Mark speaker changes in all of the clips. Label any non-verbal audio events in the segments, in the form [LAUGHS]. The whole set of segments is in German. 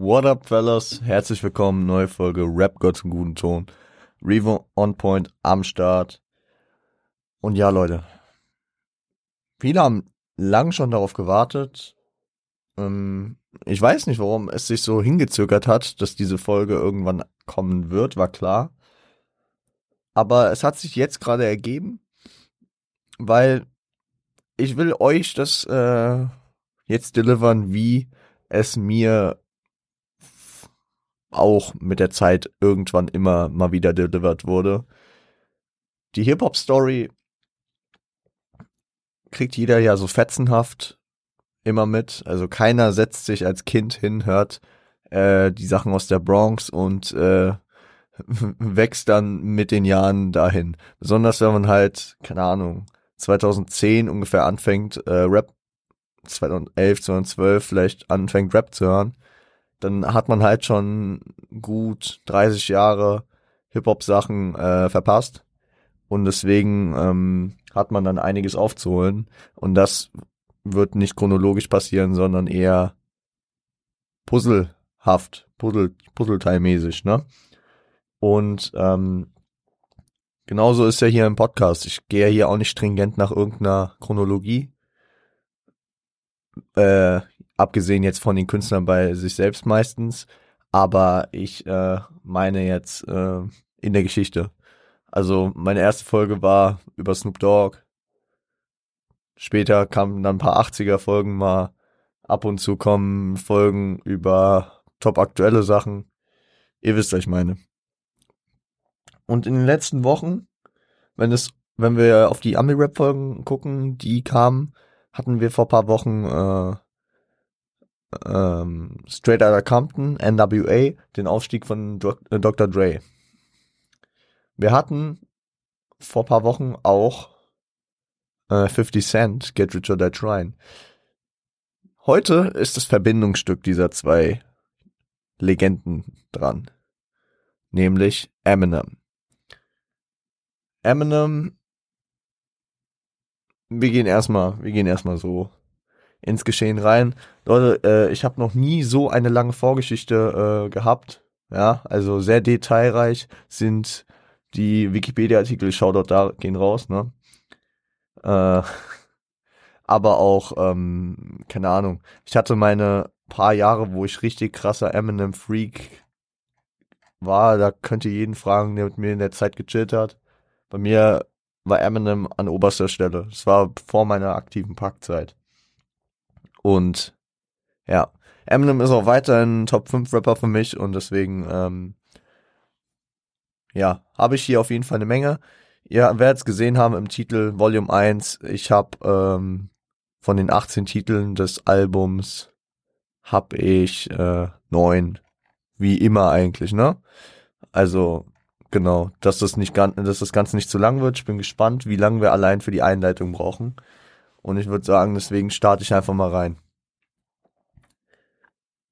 Speaker 1: What up, fellas? Herzlich willkommen, neue Folge Rap Gott zum guten Ton. Revo on point am Start. Und ja, Leute. Viele haben lang schon darauf gewartet. Ähm, ich weiß nicht, warum es sich so hingezögert hat, dass diese Folge irgendwann kommen wird, war klar. Aber es hat sich jetzt gerade ergeben, weil ich will euch das äh, jetzt delivern, wie es mir auch mit der Zeit irgendwann immer mal wieder delivered wurde. Die Hip-Hop-Story kriegt jeder ja so fetzenhaft immer mit. Also keiner setzt sich als Kind hin, hört äh, die Sachen aus der Bronx und äh, [LAUGHS] wächst dann mit den Jahren dahin. Besonders wenn man halt, keine Ahnung, 2010 ungefähr anfängt, äh, Rap, 2011, 2012 vielleicht anfängt Rap zu hören dann hat man halt schon gut 30 Jahre Hip-Hop-Sachen äh, verpasst. Und deswegen ähm, hat man dann einiges aufzuholen. Und das wird nicht chronologisch passieren, sondern eher puzzlehaft, puzzle, puzzleteilmäßig, ne? Und ähm, genauso ist ja hier im Podcast. Ich gehe ja hier auch nicht stringent nach irgendeiner Chronologie. Äh, abgesehen jetzt von den Künstlern bei sich selbst meistens, aber ich äh, meine jetzt äh, in der Geschichte. Also meine erste Folge war über Snoop Dogg. Später kamen dann ein paar 80er Folgen mal. Ab und zu kommen Folgen über top aktuelle Sachen. Ihr wisst, was ich meine. Und in den letzten Wochen, wenn es, wenn wir auf die Ami-Rap-Folgen gucken, die kamen, hatten wir vor paar Wochen äh, ähm, Straight Outta Compton, NWA, den Aufstieg von äh, Dr. Dre. Wir hatten vor paar Wochen auch äh, 50 Cent, Get Rich or Die Trying. Heute ist das Verbindungsstück dieser zwei Legenden dran. Nämlich Eminem. Eminem, wir gehen erstmal, wir gehen erstmal so ins Geschehen rein. Leute, äh, ich habe noch nie so eine lange Vorgeschichte äh, gehabt. Ja, also sehr detailreich sind die Wikipedia-Artikel, Shoutout da gehen raus, ne? Äh, [LAUGHS] aber auch, ähm, keine Ahnung, ich hatte meine paar Jahre, wo ich richtig krasser Eminem-Freak war, da könnt ihr jeden fragen, der mit mir in der Zeit gechillt hat. Bei mir war Eminem an oberster Stelle. Es war vor meiner aktiven Packzeit. Und ja, Eminem ist auch weiterhin Top 5 Rapper für mich und deswegen, ähm, ja, habe ich hier auf jeden Fall eine Menge. Ihr werdet es gesehen haben im Titel Volume 1. Ich habe ähm, von den 18 Titeln des Albums habe ich äh, neun, wie immer eigentlich, ne? Also genau, dass das nicht dass das Ganze nicht zu lang wird. Ich bin gespannt, wie lange wir allein für die Einleitung brauchen. Und ich würde sagen, deswegen starte ich einfach mal rein.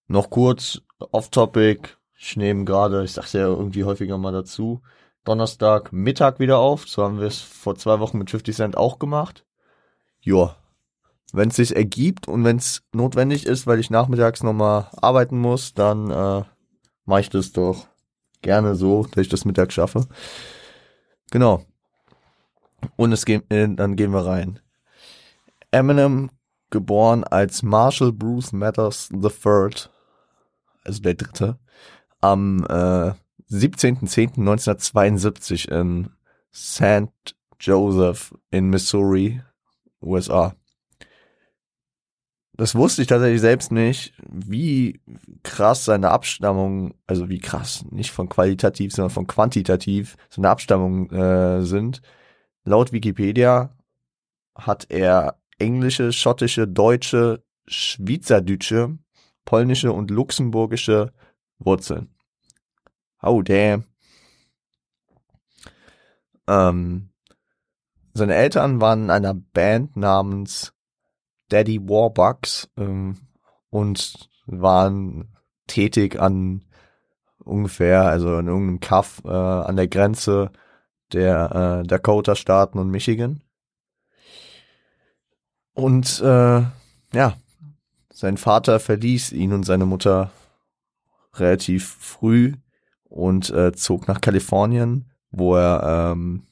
Speaker 1: Noch kurz off-topic. Ich nehme gerade, ich sag's ja irgendwie häufiger mal dazu, Donnerstag Mittag wieder auf. So haben wir es vor zwei Wochen mit 50 Cent auch gemacht. Joa. Wenn es sich ergibt und wenn es notwendig ist, weil ich nachmittags nochmal arbeiten muss, dann äh, mache ich das doch gerne so, dass ich das Mittag schaffe. Genau. Und es geht, äh, dann gehen wir rein. Eminem, geboren als Marshall Bruce Matters III, also der dritte, am äh, 17.10.1972 in St. Joseph in Missouri, USA. Das wusste ich tatsächlich selbst nicht, wie krass seine Abstammung, also wie krass, nicht von qualitativ, sondern von quantitativ seine Abstammung äh, sind. Laut Wikipedia hat er englische, schottische, deutsche, schweizerdeutsche, polnische und luxemburgische Wurzeln. Oh, damn. Ähm, seine Eltern waren in einer Band namens Daddy Warbucks ähm, und waren tätig an ungefähr, also in irgendeinem Kaff äh, an der Grenze der äh, Dakota-Staaten und Michigan. Und äh, ja, sein Vater verließ ihn und seine Mutter relativ früh und äh, zog nach Kalifornien, wo er, ähm,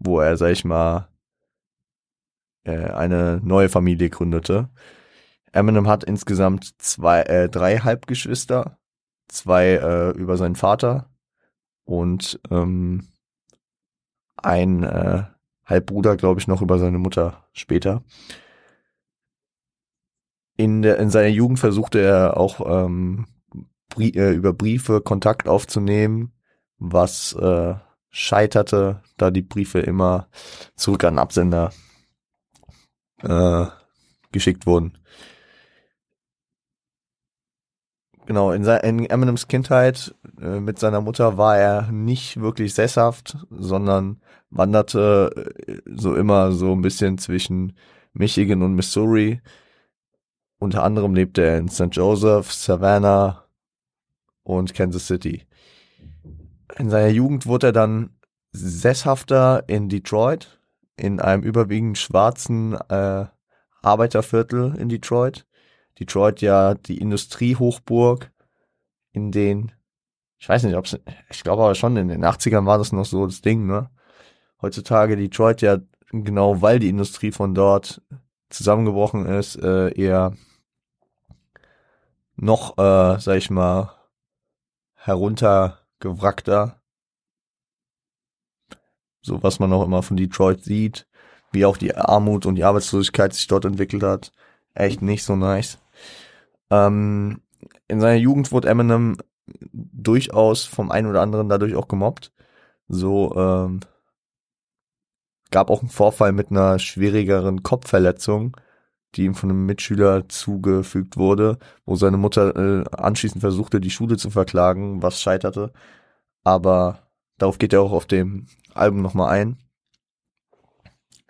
Speaker 1: wo er, sag ich mal, äh, eine neue Familie gründete. Eminem hat insgesamt zwei, äh, drei Halbgeschwister, zwei äh, über seinen Vater und ähm, ein äh, Halbbruder, glaube ich, noch über seine Mutter später. In, der, in seiner Jugend versuchte er auch ähm, Brie äh, über Briefe Kontakt aufzunehmen, was äh, scheiterte, da die Briefe immer zurück an Absender äh, geschickt wurden. Genau, in, in Eminems Kindheit äh, mit seiner Mutter war er nicht wirklich sesshaft, sondern wanderte äh, so immer so ein bisschen zwischen Michigan und Missouri. Unter anderem lebte er in St. Joseph, Savannah und Kansas City. In seiner Jugend wurde er dann sesshafter in Detroit, in einem überwiegend schwarzen äh, Arbeiterviertel in Detroit. Detroit ja die Industriehochburg, in den, ich weiß nicht, ob es, ich glaube aber schon, in den 80ern war das noch so das Ding, ne? Heutzutage Detroit ja, genau weil die Industrie von dort zusammengebrochen ist, äh, eher noch, äh, sag ich mal, heruntergewrackter. So was man auch immer von Detroit sieht, wie auch die Armut und die Arbeitslosigkeit sich dort entwickelt hat. Echt nicht so nice. Ähm, in seiner Jugend wurde Eminem durchaus vom einen oder anderen dadurch auch gemobbt. So ähm, gab auch einen Vorfall mit einer schwierigeren Kopfverletzung, die ihm von einem Mitschüler zugefügt wurde, wo seine Mutter äh, anschließend versuchte, die Schule zu verklagen, was scheiterte. Aber darauf geht er auch auf dem Album nochmal ein.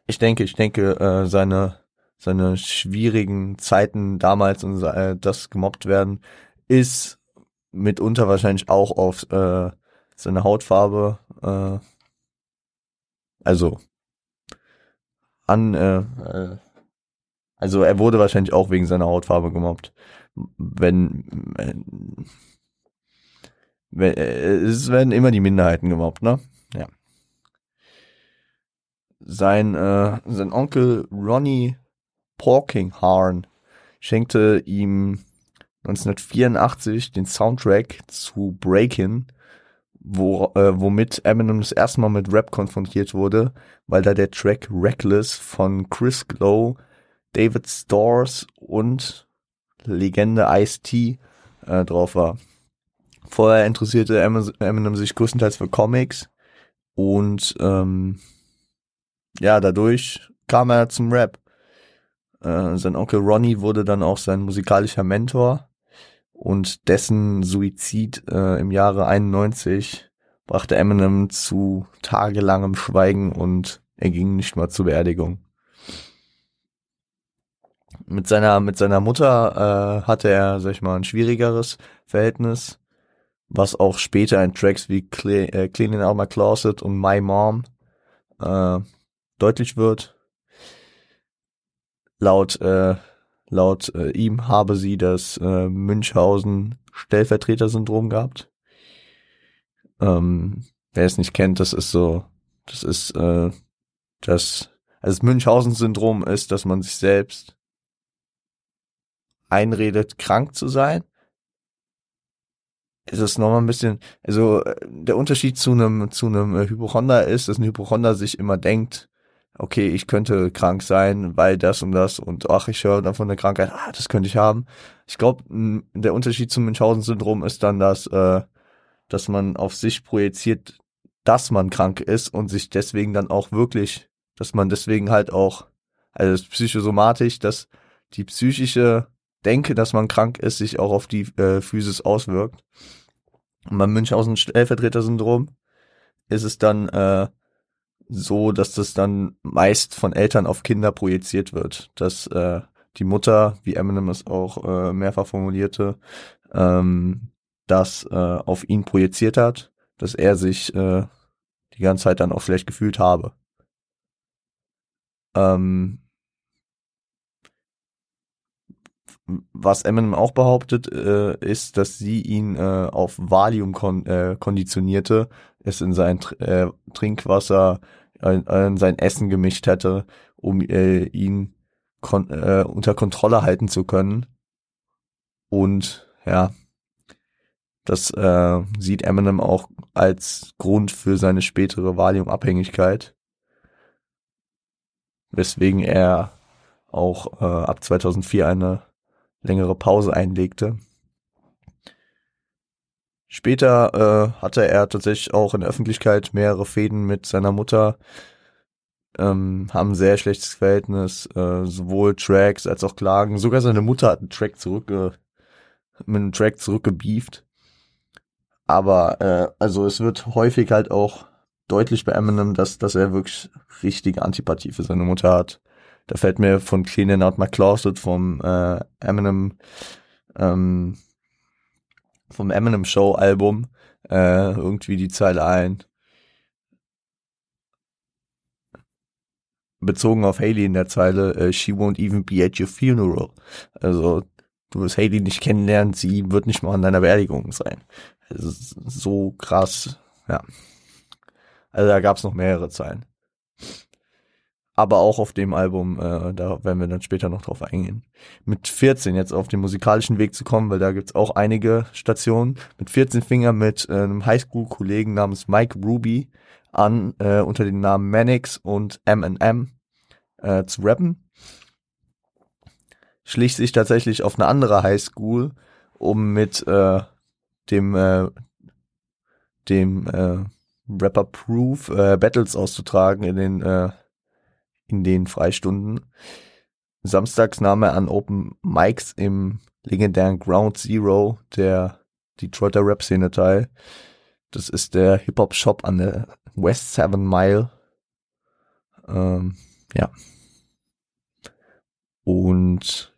Speaker 1: Ich denke, ich denke, äh, seine seine schwierigen Zeiten damals und äh, das gemobbt werden, ist mitunter wahrscheinlich auch auf äh, seine Hautfarbe, äh, also an, äh, äh, also er wurde wahrscheinlich auch wegen seiner Hautfarbe gemobbt. Wenn, wenn, wenn äh, es werden immer die Minderheiten gemobbt, ne? Ja. Sein, äh, sein Onkel Ronnie Porkinghorn schenkte ihm 1984 den Soundtrack zu Breakin', wo, äh, womit Eminem das erste Mal mit Rap konfrontiert wurde, weil da der Track Reckless von Chris Glow, David Stores und Legende Ice-T äh, drauf war. Vorher interessierte Eminem sich größtenteils für Comics und ähm, ja, dadurch kam er zum Rap. Äh, sein Onkel Ronnie wurde dann auch sein musikalischer Mentor und dessen Suizid äh, im Jahre 91 brachte Eminem zu tagelangem Schweigen und er ging nicht mal zur Beerdigung. Mit seiner, mit seiner Mutter äh, hatte er, sag ich mal, ein schwierigeres Verhältnis, was auch später in Tracks wie Cle äh, Cleaning Out My Closet und My Mom äh, deutlich wird. Laut, äh, laut äh, ihm habe sie das äh, Münchhausen-Stellvertreter-Syndrom gehabt. Ähm, wer es nicht kennt, das ist so, das ist äh, das, also das Münchhausen-Syndrom ist, dass man sich selbst einredet, krank zu sein. Es ist nochmal ein bisschen, also äh, der Unterschied zu einem zu einem Hypochonder ist, dass ein Hypochonder sich immer denkt, okay, ich könnte krank sein, weil das und das und ach, ich höre dann von der Krankheit, ah, das könnte ich haben. Ich glaube, der Unterschied zum Münchhausen-Syndrom ist dann, dass, äh, dass man auf sich projiziert, dass man krank ist und sich deswegen dann auch wirklich, dass man deswegen halt auch, also psychosomatisch, dass die psychische Denke, dass man krank ist, sich auch auf die äh, Physis auswirkt. Und beim Münchhausen-Stellvertreter-Syndrom ist es dann, äh, so, dass das dann meist von Eltern auf Kinder projiziert wird. Dass äh, die Mutter, wie Eminem es auch äh, mehrfach formulierte, ähm, das äh, auf ihn projiziert hat, dass er sich äh, die ganze Zeit dann auch schlecht gefühlt habe. Ähm, was Eminem auch behauptet, äh, ist, dass sie ihn äh, auf Valium kon äh, konditionierte, es in sein äh, Trinkwasser, äh, in sein Essen gemischt hätte, um äh, ihn kon äh, unter Kontrolle halten zu können. Und ja, das äh, sieht Eminem auch als Grund für seine spätere Valium-Abhängigkeit, weswegen er auch äh, ab 2004 eine längere Pause einlegte. Später äh, hatte er tatsächlich auch in der Öffentlichkeit mehrere Fäden mit seiner Mutter, ähm, haben ein sehr schlechtes Verhältnis, äh, sowohl Tracks als auch Klagen. Sogar seine Mutter hat einen Track zurückge mit einem Track zurückgebieft. Aber äh, also es wird häufig halt auch deutlich bei Eminem, dass, dass er wirklich richtige Antipathie für seine Mutter hat. Da fällt mir von Cleaning Out My Closet vom äh, Eminem ähm, vom Eminem Show Album äh, irgendwie die Zeile ein. Bezogen auf Haley in der Zeile, äh, she won't even be at your funeral. Also du wirst Haley nicht kennenlernen, sie wird nicht mal an deiner Beerdigung sein. Also, so krass, ja. Also da gab's noch mehrere Zeilen aber auch auf dem Album, äh, da werden wir dann später noch drauf eingehen. Mit 14 jetzt auf den musikalischen Weg zu kommen, weil da gibt's auch einige Stationen. Mit 14 fing er mit äh, einem Highschool-Kollegen namens Mike Ruby an, äh, unter den Namen Manix und M&M äh, zu rappen. Schlich sich tatsächlich auf eine andere Highschool, um mit äh, dem äh, dem äh, Rapper Proof äh, Battles auszutragen in den äh, in den Freistunden. Samstags nahm er an Open Mics im legendären Ground Zero der Detroiter Rap-Szene teil. Das ist der Hip-Hop-Shop an der West Seven Mile. Ähm, ja. Und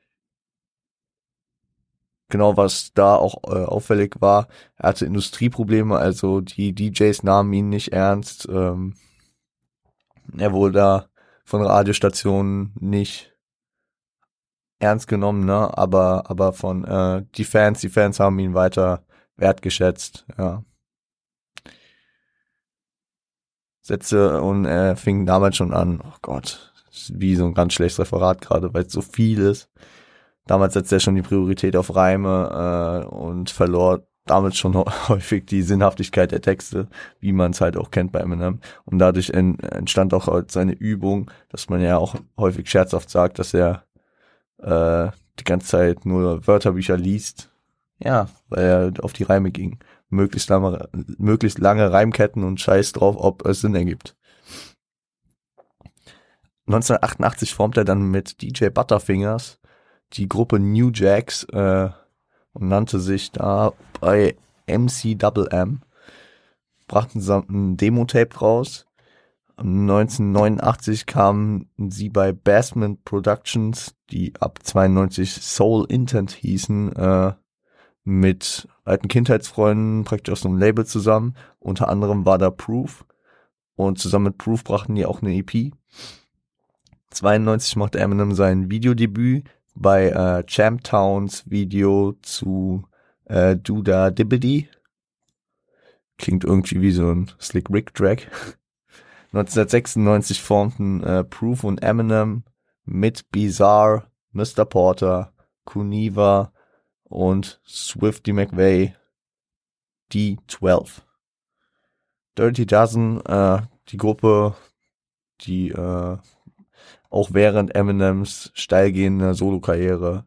Speaker 1: genau was da auch äh, auffällig war, er hatte Industrieprobleme, also die DJs nahmen ihn nicht ernst. Ähm, er wurde da von Radiostationen nicht ernst genommen, ne? Aber, aber von äh, die Fans, die Fans haben ihn weiter wertgeschätzt, ja. Sätze und er fing damals schon an, oh Gott, wie so ein ganz schlechtes Referat gerade, weil es so viel ist. Damals setzte er schon die Priorität auf Reime äh, und verlor damit schon [LAUGHS] häufig die Sinnhaftigkeit der Texte, wie man es halt auch kennt bei Eminem. Und dadurch entstand auch halt seine Übung, dass man ja auch häufig scherzhaft sagt, dass er äh, die ganze Zeit nur Wörterbücher liest. Ja, weil er auf die Reime ging. Möglichst lange, möglichst lange Reimketten und Scheiß drauf, ob es Sinn ergibt. 1988 formt er dann mit DJ Butterfingers die Gruppe New Jacks, äh, und nannte sich da bei MCMM, brachten sie ein Demo-Tape raus. 1989 kamen sie bei Bassman Productions, die ab 92 Soul Intent hießen, äh, mit alten Kindheitsfreunden praktisch aus einem Label zusammen. Unter anderem war da Proof. Und zusammen mit Proof brachten die auch eine EP. 92 machte Eminem sein Videodebüt bei äh, Champ Towns Video zu äh, Duda Dibbity. Klingt irgendwie wie so ein Slick Rick Track. [LAUGHS] 1996 formten äh, Proof und Eminem mit Bizarre, Mr. Porter, Kuniva und Swifty McVeigh die 12. Dirty Dozen, äh, die Gruppe, die äh, auch während Eminems steilgehender Solokarriere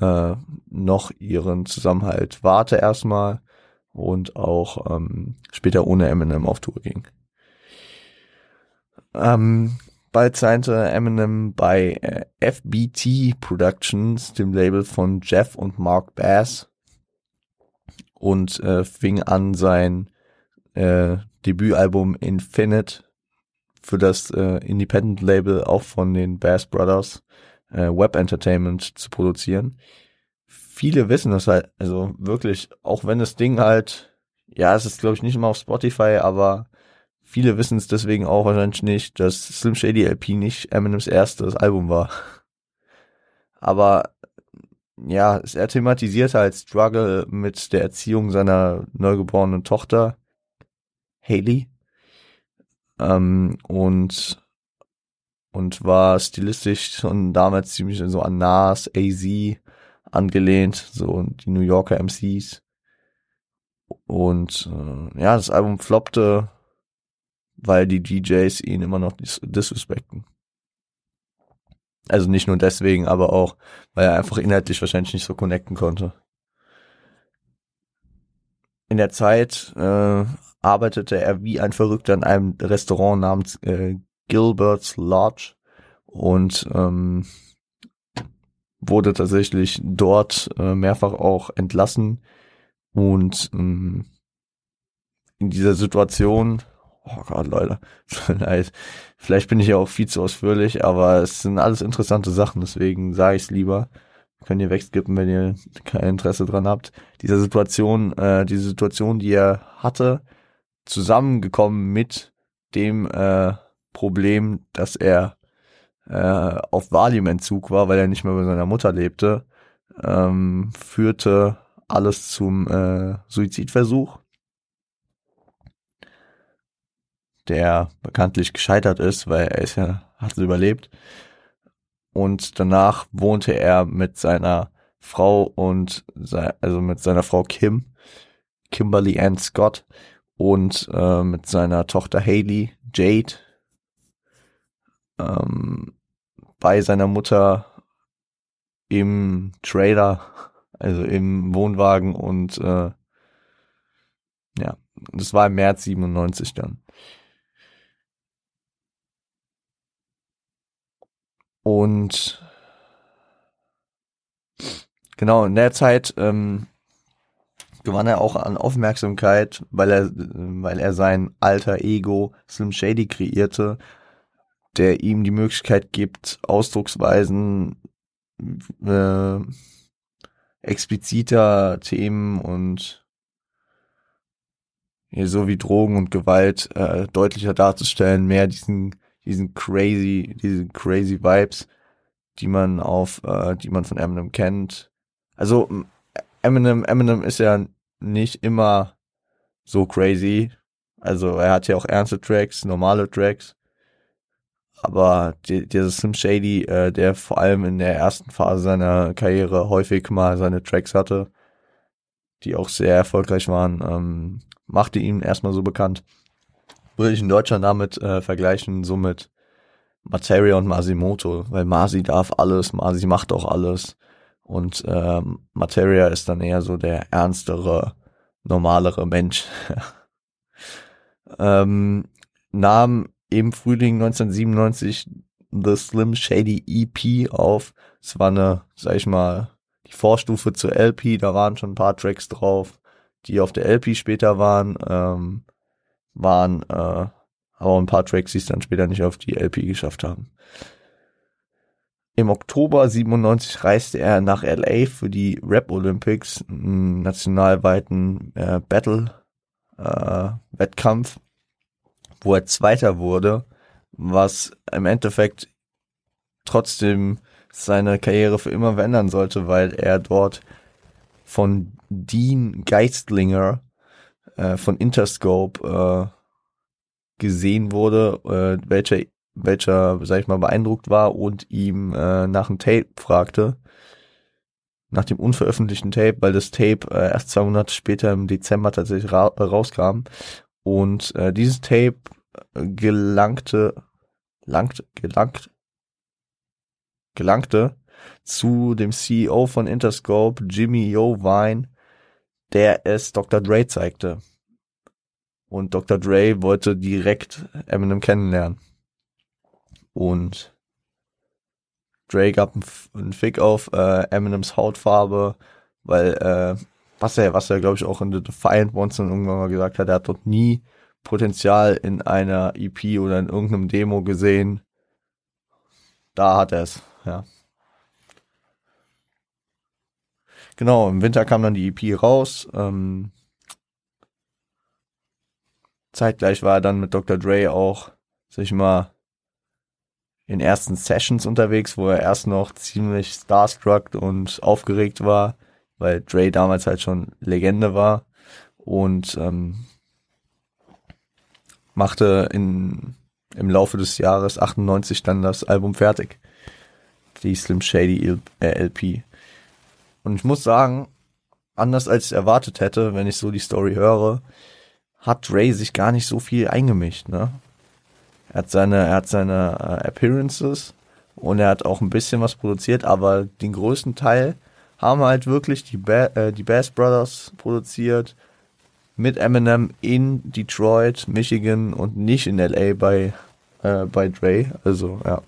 Speaker 1: äh, noch ihren Zusammenhalt warte erstmal und auch ähm, später ohne Eminem auf Tour ging. Ähm, bald signte Eminem bei äh, FBT Productions, dem Label von Jeff und Mark Bass und äh, fing an sein äh, Debütalbum Infinite für das äh, Independent-Label auch von den Bass Brothers äh, Web Entertainment zu produzieren. Viele wissen das halt, also wirklich, auch wenn das Ding halt, ja, es ist glaube ich nicht immer auf Spotify, aber viele wissen es deswegen auch wahrscheinlich nicht, dass Slim Shady LP nicht Eminems erstes Album war. [LAUGHS] Aber ja, er thematisiert halt Struggle mit der Erziehung seiner neugeborenen Tochter, Haley. Ähm, und, und war stilistisch schon damals ziemlich so an Nas, AZ angelehnt, so die New Yorker MCs. Und äh, ja, das Album floppte, weil die DJs ihn immer noch dis disrespekten. Also nicht nur deswegen, aber auch, weil er einfach inhaltlich wahrscheinlich nicht so connecten konnte. In der Zeit äh, arbeitete er wie ein Verrückter in einem Restaurant namens äh, Gilbert's Lodge und ähm, wurde tatsächlich dort äh, mehrfach auch entlassen und ähm, in dieser Situation Oh Gott, Leute. [LAUGHS] Vielleicht bin ich ja auch viel zu ausführlich, aber es sind alles interessante Sachen, deswegen sage ich es lieber. Könnt ihr wegskippen, wenn ihr kein Interesse dran habt. Diese Situation, äh, diese Situation, die er hatte, zusammengekommen mit dem äh, Problem, dass er äh, auf Valiumentzug war, weil er nicht mehr bei seiner Mutter lebte, ähm, führte alles zum äh, Suizidversuch der bekanntlich gescheitert ist, weil er ist ja, hat es überlebt. Und danach wohnte er mit seiner Frau und also mit seiner Frau Kim, Kimberly Ann Scott und äh, mit seiner Tochter Haley, Jade, ähm, bei seiner Mutter im Trailer, also im Wohnwagen und äh, ja, das war im März 97 dann. Und genau, in der Zeit ähm, gewann er auch an Aufmerksamkeit, weil er, weil er sein alter Ego Slim Shady kreierte, der ihm die Möglichkeit gibt, Ausdrucksweisen äh, expliziter Themen und so wie Drogen und Gewalt äh, deutlicher darzustellen, mehr diesen diesen crazy, diese crazy Vibes, die man auf, äh, die man von Eminem kennt. Also Eminem, Eminem ist ja nicht immer so crazy. Also er hat ja auch ernste Tracks, normale Tracks. Aber die, dieser Slim Shady, äh, der vor allem in der ersten Phase seiner Karriere häufig mal seine Tracks hatte, die auch sehr erfolgreich waren, ähm, machte ihn erstmal so bekannt würde ich in Deutschland damit äh, vergleichen, so mit Materia und Masimoto, weil Masi darf alles, Masi macht auch alles und ähm, Materia ist dann eher so der ernstere, normalere Mensch. [LAUGHS] ähm, nahm im Frühling 1997 The Slim Shady EP auf. Es war eine, sag ich mal, die Vorstufe zur LP, da waren schon ein paar Tracks drauf, die auf der LP später waren. Ähm, waren äh, aber ein paar Tracks, die es dann später nicht auf die LP geschafft haben. Im Oktober 97 reiste er nach LA für die Rap Olympics, einen nationalweiten äh, Battle äh, wo er Zweiter wurde, was im Endeffekt trotzdem seine Karriere für immer verändern sollte, weil er dort von Dean Geistlinger äh, von Interscope äh, gesehen wurde, äh, welcher, welcher, sag ich mal, beeindruckt war und ihm äh, nach dem Tape fragte, nach dem unveröffentlichten Tape, weil das Tape äh, erst zwei Monate später im Dezember tatsächlich ra äh, rauskam. Und äh, dieses Tape gelangte, langt, gelangt, gelangte zu dem CEO von Interscope, Jimmy Yo Vine, der es Dr. Dre zeigte. Und Dr. Dre wollte direkt Eminem kennenlernen. Und Dre gab einen Fick auf äh, Eminems Hautfarbe, weil äh, was er, was er glaube ich auch in The Defiant Ones irgendwann mal gesagt hat, er hat dort nie Potenzial in einer EP oder in irgendeinem Demo gesehen. Da hat er es, ja. Genau, im Winter kam dann die EP raus. Ähm, zeitgleich war er dann mit Dr. Dre auch, sag ich mal, in ersten Sessions unterwegs, wo er erst noch ziemlich starstruck und aufgeregt war, weil Dre damals halt schon Legende war und ähm, machte in, im Laufe des Jahres 98 dann das Album fertig. Die Slim Shady LP. Und ich muss sagen, anders als ich erwartet hätte, wenn ich so die Story höre, hat Dre sich gar nicht so viel eingemischt, ne? Er hat seine, er hat seine äh, Appearances und er hat auch ein bisschen was produziert, aber den größten Teil haben halt wirklich die, ba äh, die Bass Brothers produziert mit Eminem in Detroit, Michigan und nicht in LA bei, äh, bei Dre. Also, ja.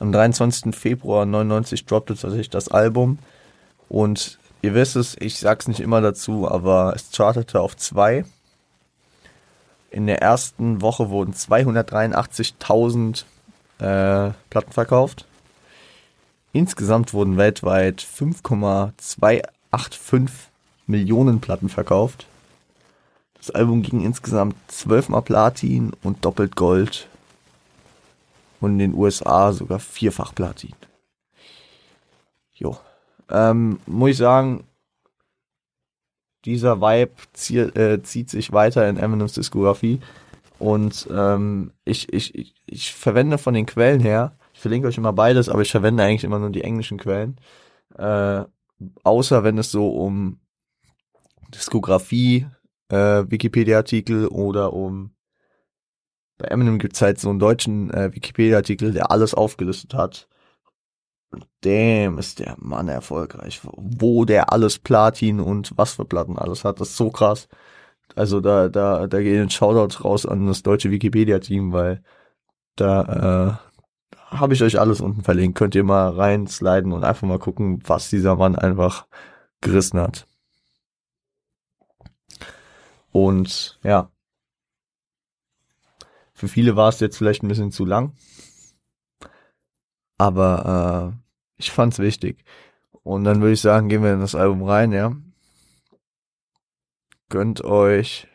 Speaker 1: Am 23. Februar 99 droppte tatsächlich das Album und ihr wisst es, ich sag's nicht immer dazu, aber es chartete auf zwei in der ersten Woche wurden 283.000 äh, Platten verkauft. Insgesamt wurden weltweit 5,285 Millionen Platten verkauft. Das Album ging insgesamt zwölfmal Platin und doppelt Gold. Und in den USA sogar vierfach Platin. Jo. Ähm, muss ich sagen, dieser Vibe zieh, äh, zieht sich weiter in Eminems Diskografie. Und ähm, ich, ich, ich, ich verwende von den Quellen her, ich verlinke euch immer beides, aber ich verwende eigentlich immer nur die englischen Quellen. Äh, außer wenn es so um Diskografie, äh, Wikipedia-Artikel oder um bei Eminem gibt's halt so einen deutschen äh, Wikipedia-Artikel, der alles aufgelistet hat damn, ist der Mann erfolgreich. Wo der alles Platin und was für Platten alles hat, das ist so krass. Also da, da, da gehen Shoutouts raus an das deutsche Wikipedia-Team, weil da äh, habe ich euch alles unten verlinkt. Könnt ihr mal reinsliden und einfach mal gucken, was dieser Mann einfach gerissen hat. Und ja, für viele war es jetzt vielleicht ein bisschen zu lang. Aber äh, ich fand's wichtig. Und dann würde ich sagen, gehen wir in das Album rein, ja. Gönnt euch.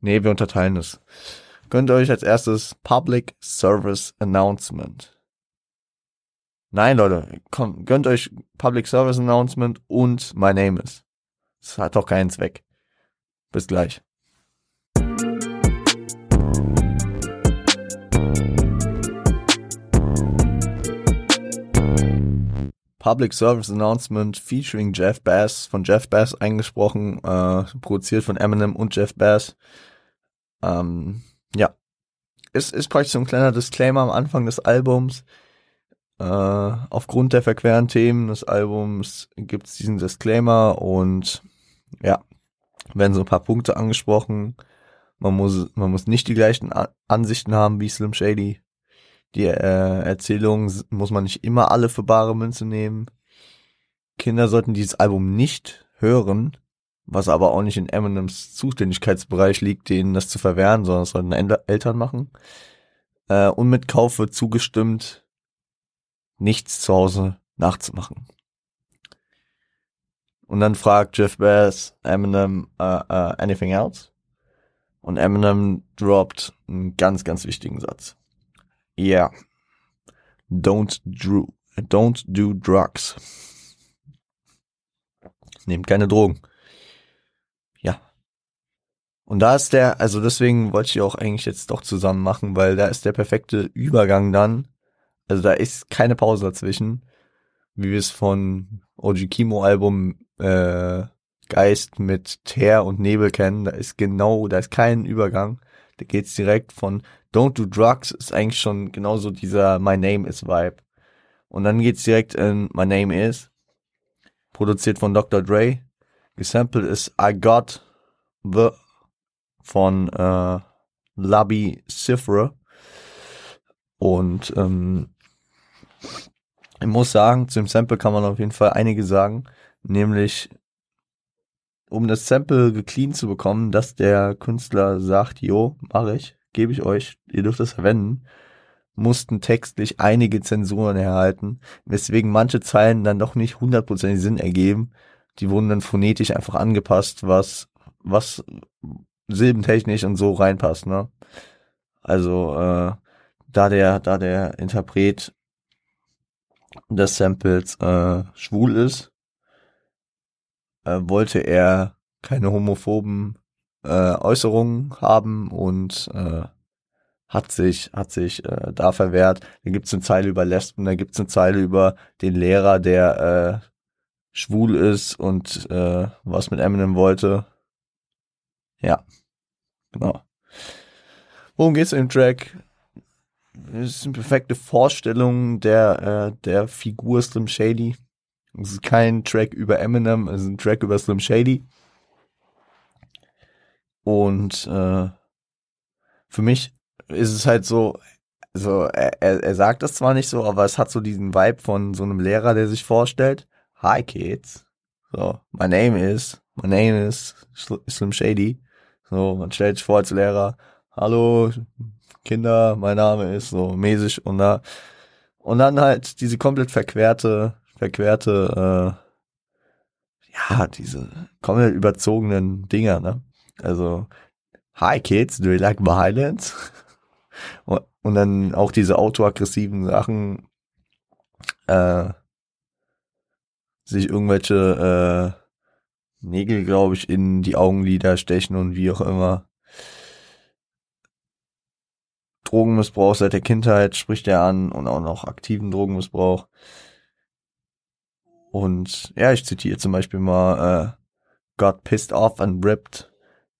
Speaker 1: Nee, wir unterteilen es. Gönnt euch als erstes Public Service Announcement. Nein, Leute, komm, gönnt euch Public Service Announcement und My Name is. Das hat doch keinen Zweck. Bis gleich. Public Service Announcement featuring Jeff Bass, von Jeff Bass eingesprochen, äh, produziert von Eminem und Jeff Bass. Ähm, ja. Es ist praktisch so ein kleiner Disclaimer am Anfang des Albums. Äh, aufgrund der verqueren Themen des Albums gibt es diesen Disclaimer und ja, werden so ein paar Punkte angesprochen. Man muss, man muss nicht die gleichen Ansichten haben wie Slim Shady die äh, Erzählung muss man nicht immer alle für bare Münze nehmen. Kinder sollten dieses Album nicht hören, was aber auch nicht in Eminems Zuständigkeitsbereich liegt, denen das zu verwehren, sondern das sollten Eltern machen. Äh, und mit Kauf wird zugestimmt, nichts zu Hause nachzumachen. Und dann fragt Jeff Bass Eminem uh, uh, anything else? Und Eminem droppt einen ganz, ganz wichtigen Satz. Yeah. Don't do, don't do drugs. Nehmt keine Drogen. Ja. Und da ist der, also deswegen wollte ich auch eigentlich jetzt doch zusammen machen, weil da ist der perfekte Übergang dann. Also da ist keine Pause dazwischen, wie wir es von OG Kimo Album äh, Geist mit Teer und Nebel kennen. Da ist genau, da ist kein Übergang. Da geht's direkt von Don't Do Drugs ist eigentlich schon genauso dieser My Name is Vibe. Und dann geht's direkt in My Name is, produziert von Dr. Dre. Gesampled ist I Got The von äh, Labi Cifra. Und ähm, ich muss sagen, zu dem Sample kann man auf jeden Fall einige sagen, nämlich um das Sample geclean zu bekommen, dass der Künstler sagt, jo, mache ich, gebe ich euch, ihr dürft es verwenden, mussten textlich einige Zensuren erhalten, weswegen manche Zeilen dann doch nicht hundertprozentig Sinn ergeben. Die wurden dann phonetisch einfach angepasst, was, was silbentechnisch und so reinpasst, ne? Also, äh, da der, da der Interpret des Samples äh, schwul ist, äh, wollte er keine homophoben äh, Äußerungen haben und äh, hat sich hat sich äh, da verwehrt. Da gibt's eine Zeile über Lesben, da gibt's eine Zeile über den Lehrer, der äh, schwul ist und äh, was mit Eminem wollte. Ja, genau. Worum geht's im Track? Es ist eine perfekte Vorstellung der äh, der Figur Slim Shady. Es ist kein Track über Eminem, es ist ein Track über Slim Shady. Und äh, für mich ist es halt so, so er, er sagt das zwar nicht so, aber es hat so diesen Vibe von so einem Lehrer, der sich vorstellt, Hi kids, so my name is, my name is Slim Shady. So man stellt sich vor als Lehrer, hallo Kinder, mein Name ist so mäßig und da und dann halt diese komplett verquerte, verquerte, äh, ja diese komplett überzogenen Dinger, ne? Also, hi kids, do you like violence? [LAUGHS] Und dann auch diese autoaggressiven Sachen, äh, sich irgendwelche äh, Nägel, glaube ich, in die Augenlider stechen und wie auch immer. Drogenmissbrauch seit der Kindheit spricht er an und auch noch aktiven Drogenmissbrauch. Und ja, ich zitiere zum Beispiel mal, äh, got pissed off and ripped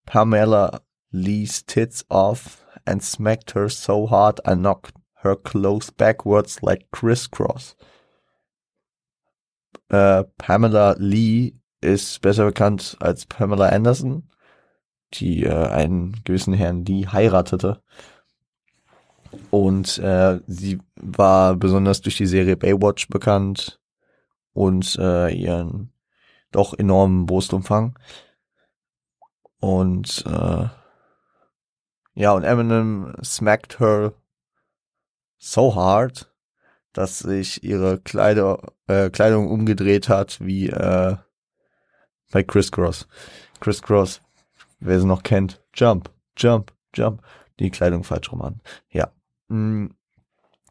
Speaker 1: Pamela Lee's tits off and smacked her so hard I knocked her clothes backwards like crisscross. Äh, Pamela Lee ist besser bekannt als Pamela Anderson, die äh, einen gewissen Herrn Lee heiratete. Und äh, sie war besonders durch die Serie Baywatch bekannt und äh, ihren doch enormen Brustumfang. Und äh, ja, und Eminem smacked her so hard, dass sich ihre Kleider, äh, Kleidung umgedreht hat wie äh, bei Chris Cross. Chris Cross, wer sie noch kennt, Jump, Jump, Jump, die Kleidung falsch rum an. Ja. Mm.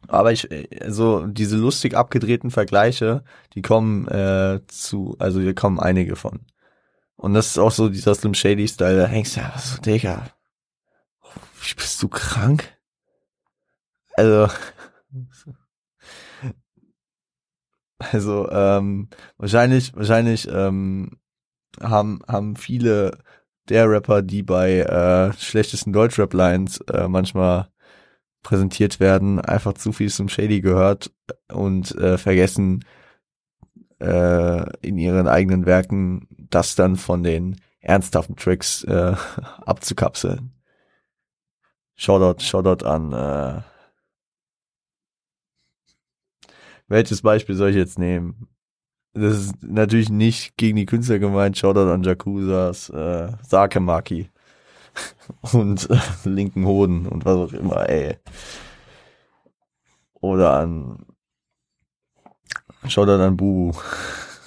Speaker 1: Aber ich, also diese lustig abgedrehten Vergleiche, die kommen äh, zu, also hier kommen einige von. Und das ist auch so dieser Slim Shady Style, da hängst du ja so, Digga, bist du krank? Also, [LAUGHS] also ähm, wahrscheinlich, wahrscheinlich ähm, haben haben viele der Rapper, die bei äh, schlechtesten Deutschrap-Lines äh, manchmal präsentiert werden, einfach zu viel zum Shady gehört und äh, vergessen äh, in ihren eigenen Werken das dann von den ernsthaften Tricks äh, [LAUGHS] abzukapseln. Shoutout, Shoutout an äh, welches Beispiel soll ich jetzt nehmen? Das ist natürlich nicht gegen die Künstler gemeint. Shoutout an Jakuzas äh, Sakemaki [LAUGHS] und äh, linken Hoden und was auch immer, ey. Oder an Shoutout an Bubu.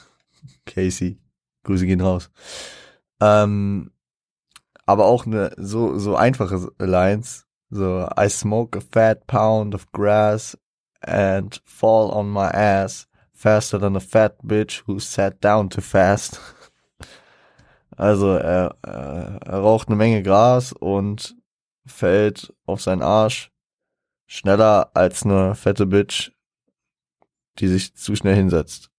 Speaker 1: [LAUGHS] Casey. Grüße gehen raus. Ähm, aber auch eine so so einfache Lines, so I smoke a fat pound of grass and fall on my ass faster than a fat bitch who sat down too fast. [LAUGHS] Also er, er, raucht eine Menge Gras und fällt auf seinen Arsch schneller als eine fette Bitch, die sich zu schnell hinsetzt.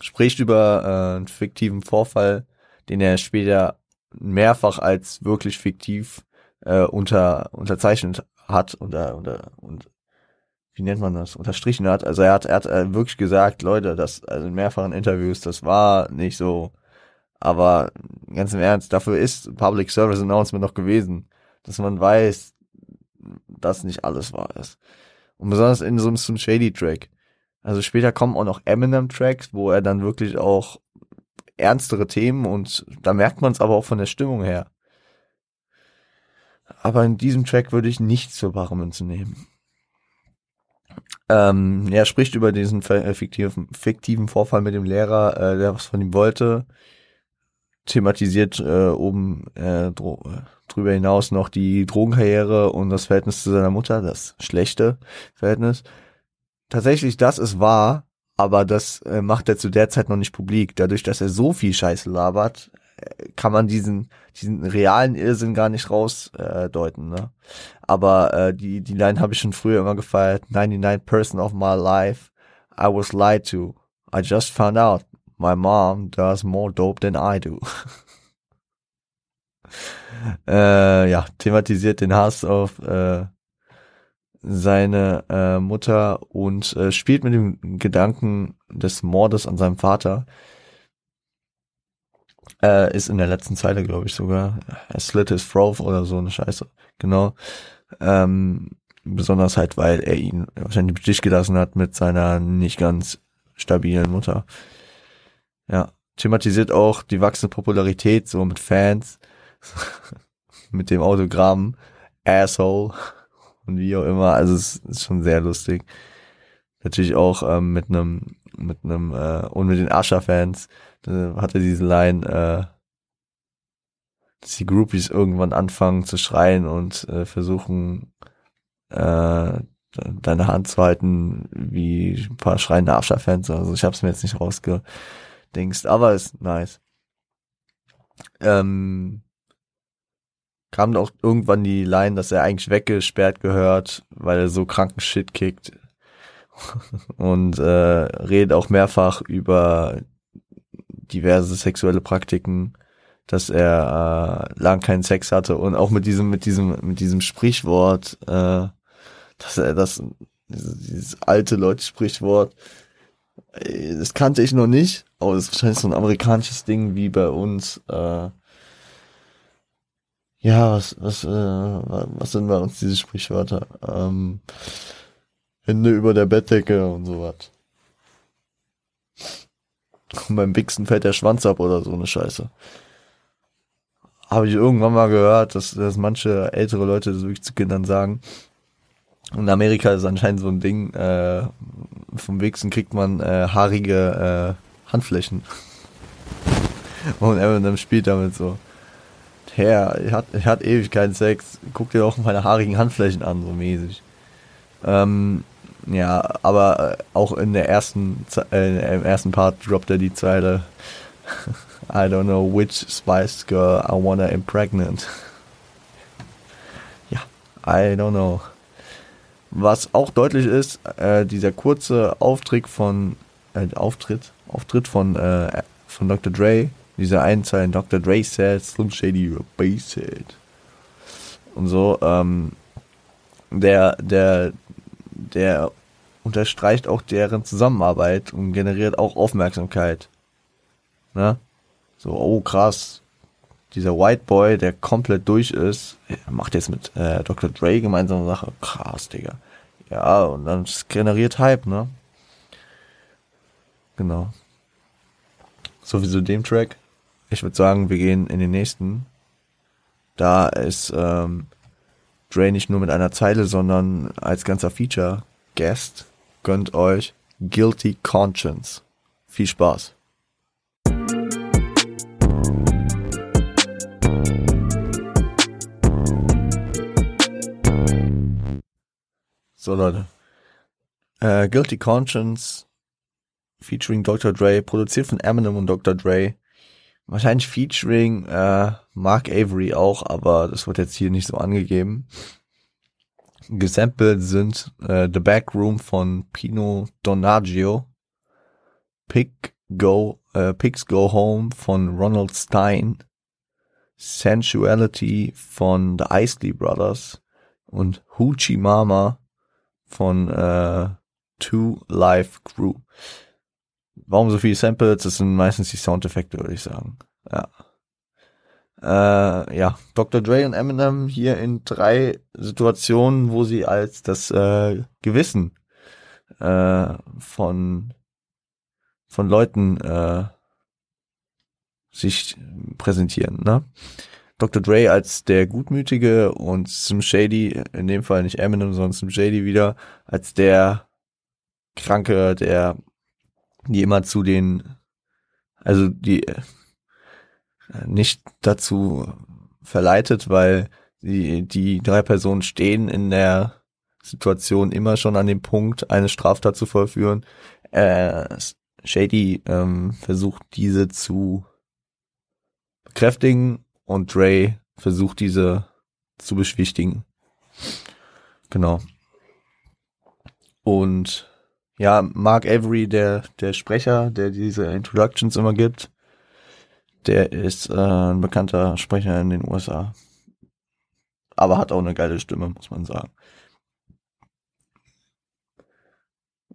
Speaker 1: Spricht über äh, einen fiktiven Vorfall, den er später mehrfach als wirklich fiktiv äh, unter unterzeichnet hat unter unter und wie nennt man das unterstrichen hat. Also er hat er hat äh, wirklich gesagt, Leute, das also in mehrfachen Interviews, das war nicht so. Aber ganz im Ernst, dafür ist Public Service Announcement noch gewesen, dass man weiß, dass nicht alles wahr ist. Und besonders in so einem Shady Track. Also später kommen auch noch Eminem Tracks, wo er dann wirklich auch ernstere Themen und da merkt man es aber auch von der Stimmung her. Aber in diesem Track würde ich nichts für bare Münze nehmen. Ähm, er spricht über diesen äh, fiktiven, fiktiven Vorfall mit dem Lehrer, äh, der was von ihm wollte. thematisiert äh, oben äh, drüber hinaus noch die Drogenkarriere und das Verhältnis zu seiner Mutter, das schlechte Verhältnis. Tatsächlich, das ist wahr, aber das äh, macht er zu der Zeit noch nicht publik. Dadurch, dass er so viel Scheiße labert, äh, kann man diesen diesen realen Irrsinn gar nicht rausdeuten. Äh, ne? Aber äh, die die Line habe ich schon früher immer gefeiert. 99% of my life I was lied to. I just found out my mom does more dope than I do. [LAUGHS] äh, ja, thematisiert den Hass auf äh, seine äh, Mutter und äh, spielt mit dem Gedanken des Mordes an seinem Vater. Äh, ist in der letzten Zeile, glaube ich, sogar. Er slit his throat oder so eine Scheiße. Genau. Ähm, besonders halt, weil er ihn wahrscheinlich im Stich gelassen hat mit seiner nicht ganz stabilen Mutter. Ja. Thematisiert auch die wachsende Popularität, so mit Fans, [LAUGHS] mit dem Autogramm, Asshole [LAUGHS] und wie auch immer. Also es ist schon sehr lustig. Natürlich auch ähm, mit einem, mit einem, äh, und mit den Asher-Fans hatte diese Line, äh, dass die Groupies irgendwann anfangen zu schreien und äh, versuchen, äh, deine Hand zu halten, wie ein paar schreiende Asher-Fans. Also ich hab's mir jetzt nicht rausgedingst, aber ist nice. Ähm, kam auch irgendwann die Line, dass er eigentlich weggesperrt gehört, weil er so kranken Shit kickt. [LAUGHS] Und äh, redet auch mehrfach über diverse sexuelle Praktiken, dass er äh, lang keinen Sex hatte und auch mit diesem mit diesem mit diesem Sprichwort, äh, dass er das dieses, alte Leute Sprichwort, äh, das kannte ich noch nicht, aber das ist wahrscheinlich so ein amerikanisches Ding wie bei uns. Äh, ja, was, was, äh, was sind bei uns diese Sprichwörter? Ähm, Hände über der Bettdecke und sowas. Und beim Wichsen fällt der Schwanz ab oder so eine Scheiße. Habe ich irgendwann mal gehört, dass, dass manche ältere Leute das wirklich zu Kindern sagen. Und Amerika ist anscheinend so ein Ding, äh, vom Wichsen kriegt man äh, haarige äh, Handflächen. [LAUGHS] Und Eminem spielt damit so. Herr, ich hat, ich hat ewig keinen Sex. Guck dir doch meine haarigen Handflächen an, so mäßig. Ähm, ja, aber äh, auch in der ersten, äh, im ersten Part droppt er die Zeile [LAUGHS] I don't know which Spice Girl I wanna impregnate. ja, I don't know. Was auch deutlich ist, äh, dieser kurze Auftritt von äh, Auftritt, Auftritt von äh, von Dr. Dre diese einen Zeilen, Dr. Dre said, Slim Shady, basehead. Und so, ähm, der, der, der unterstreicht auch deren Zusammenarbeit und generiert auch Aufmerksamkeit. Ne? So, oh krass, dieser White Boy, der komplett durch ist, macht jetzt mit äh, Dr. Dre gemeinsame Sache. Krass, Digga. Ja, und dann generiert Hype, ne? Genau. Sowieso dem Track. Ich würde sagen, wir gehen in den nächsten. Da ist ähm, Dre nicht nur mit einer Zeile, sondern als ganzer Feature Guest. Gönnt euch Guilty Conscience. Viel Spaß. So Leute. Äh, Guilty Conscience featuring Dr. Dre, produziert von Eminem und Dr. Dre. Wahrscheinlich featuring äh, Mark Avery auch, aber das wird jetzt hier nicht so angegeben. Gesampelt sind äh, The Backroom von Pino Donaggio, Pick Go, äh, Pigs Go Home von Ronald Stein, Sensuality von The Isley Brothers und Hoochie Mama von äh, Two Life Crew. Warum so viele Samples? Das sind meistens die Soundeffekte, würde ich sagen. Ja. Äh, ja, Dr. Dre und Eminem hier in drei Situationen, wo sie als das äh, Gewissen äh, von von Leuten äh, sich präsentieren. Ne? Dr. Dre als der Gutmütige und Slim Shady, in dem Fall nicht Eminem, sondern Slim Shady wieder, als der Kranke, der die immer zu den, also die nicht dazu verleitet, weil die, die drei Personen stehen in der Situation immer schon an dem Punkt, eine Straftat zu vollführen. Äh, Shady ähm, versucht diese zu bekräftigen und Dre versucht diese zu beschwichtigen. Genau. Und ja, Mark Avery, der, der Sprecher, der diese Introductions immer gibt, der ist äh, ein bekannter Sprecher in den USA. Aber hat auch eine geile Stimme, muss man sagen.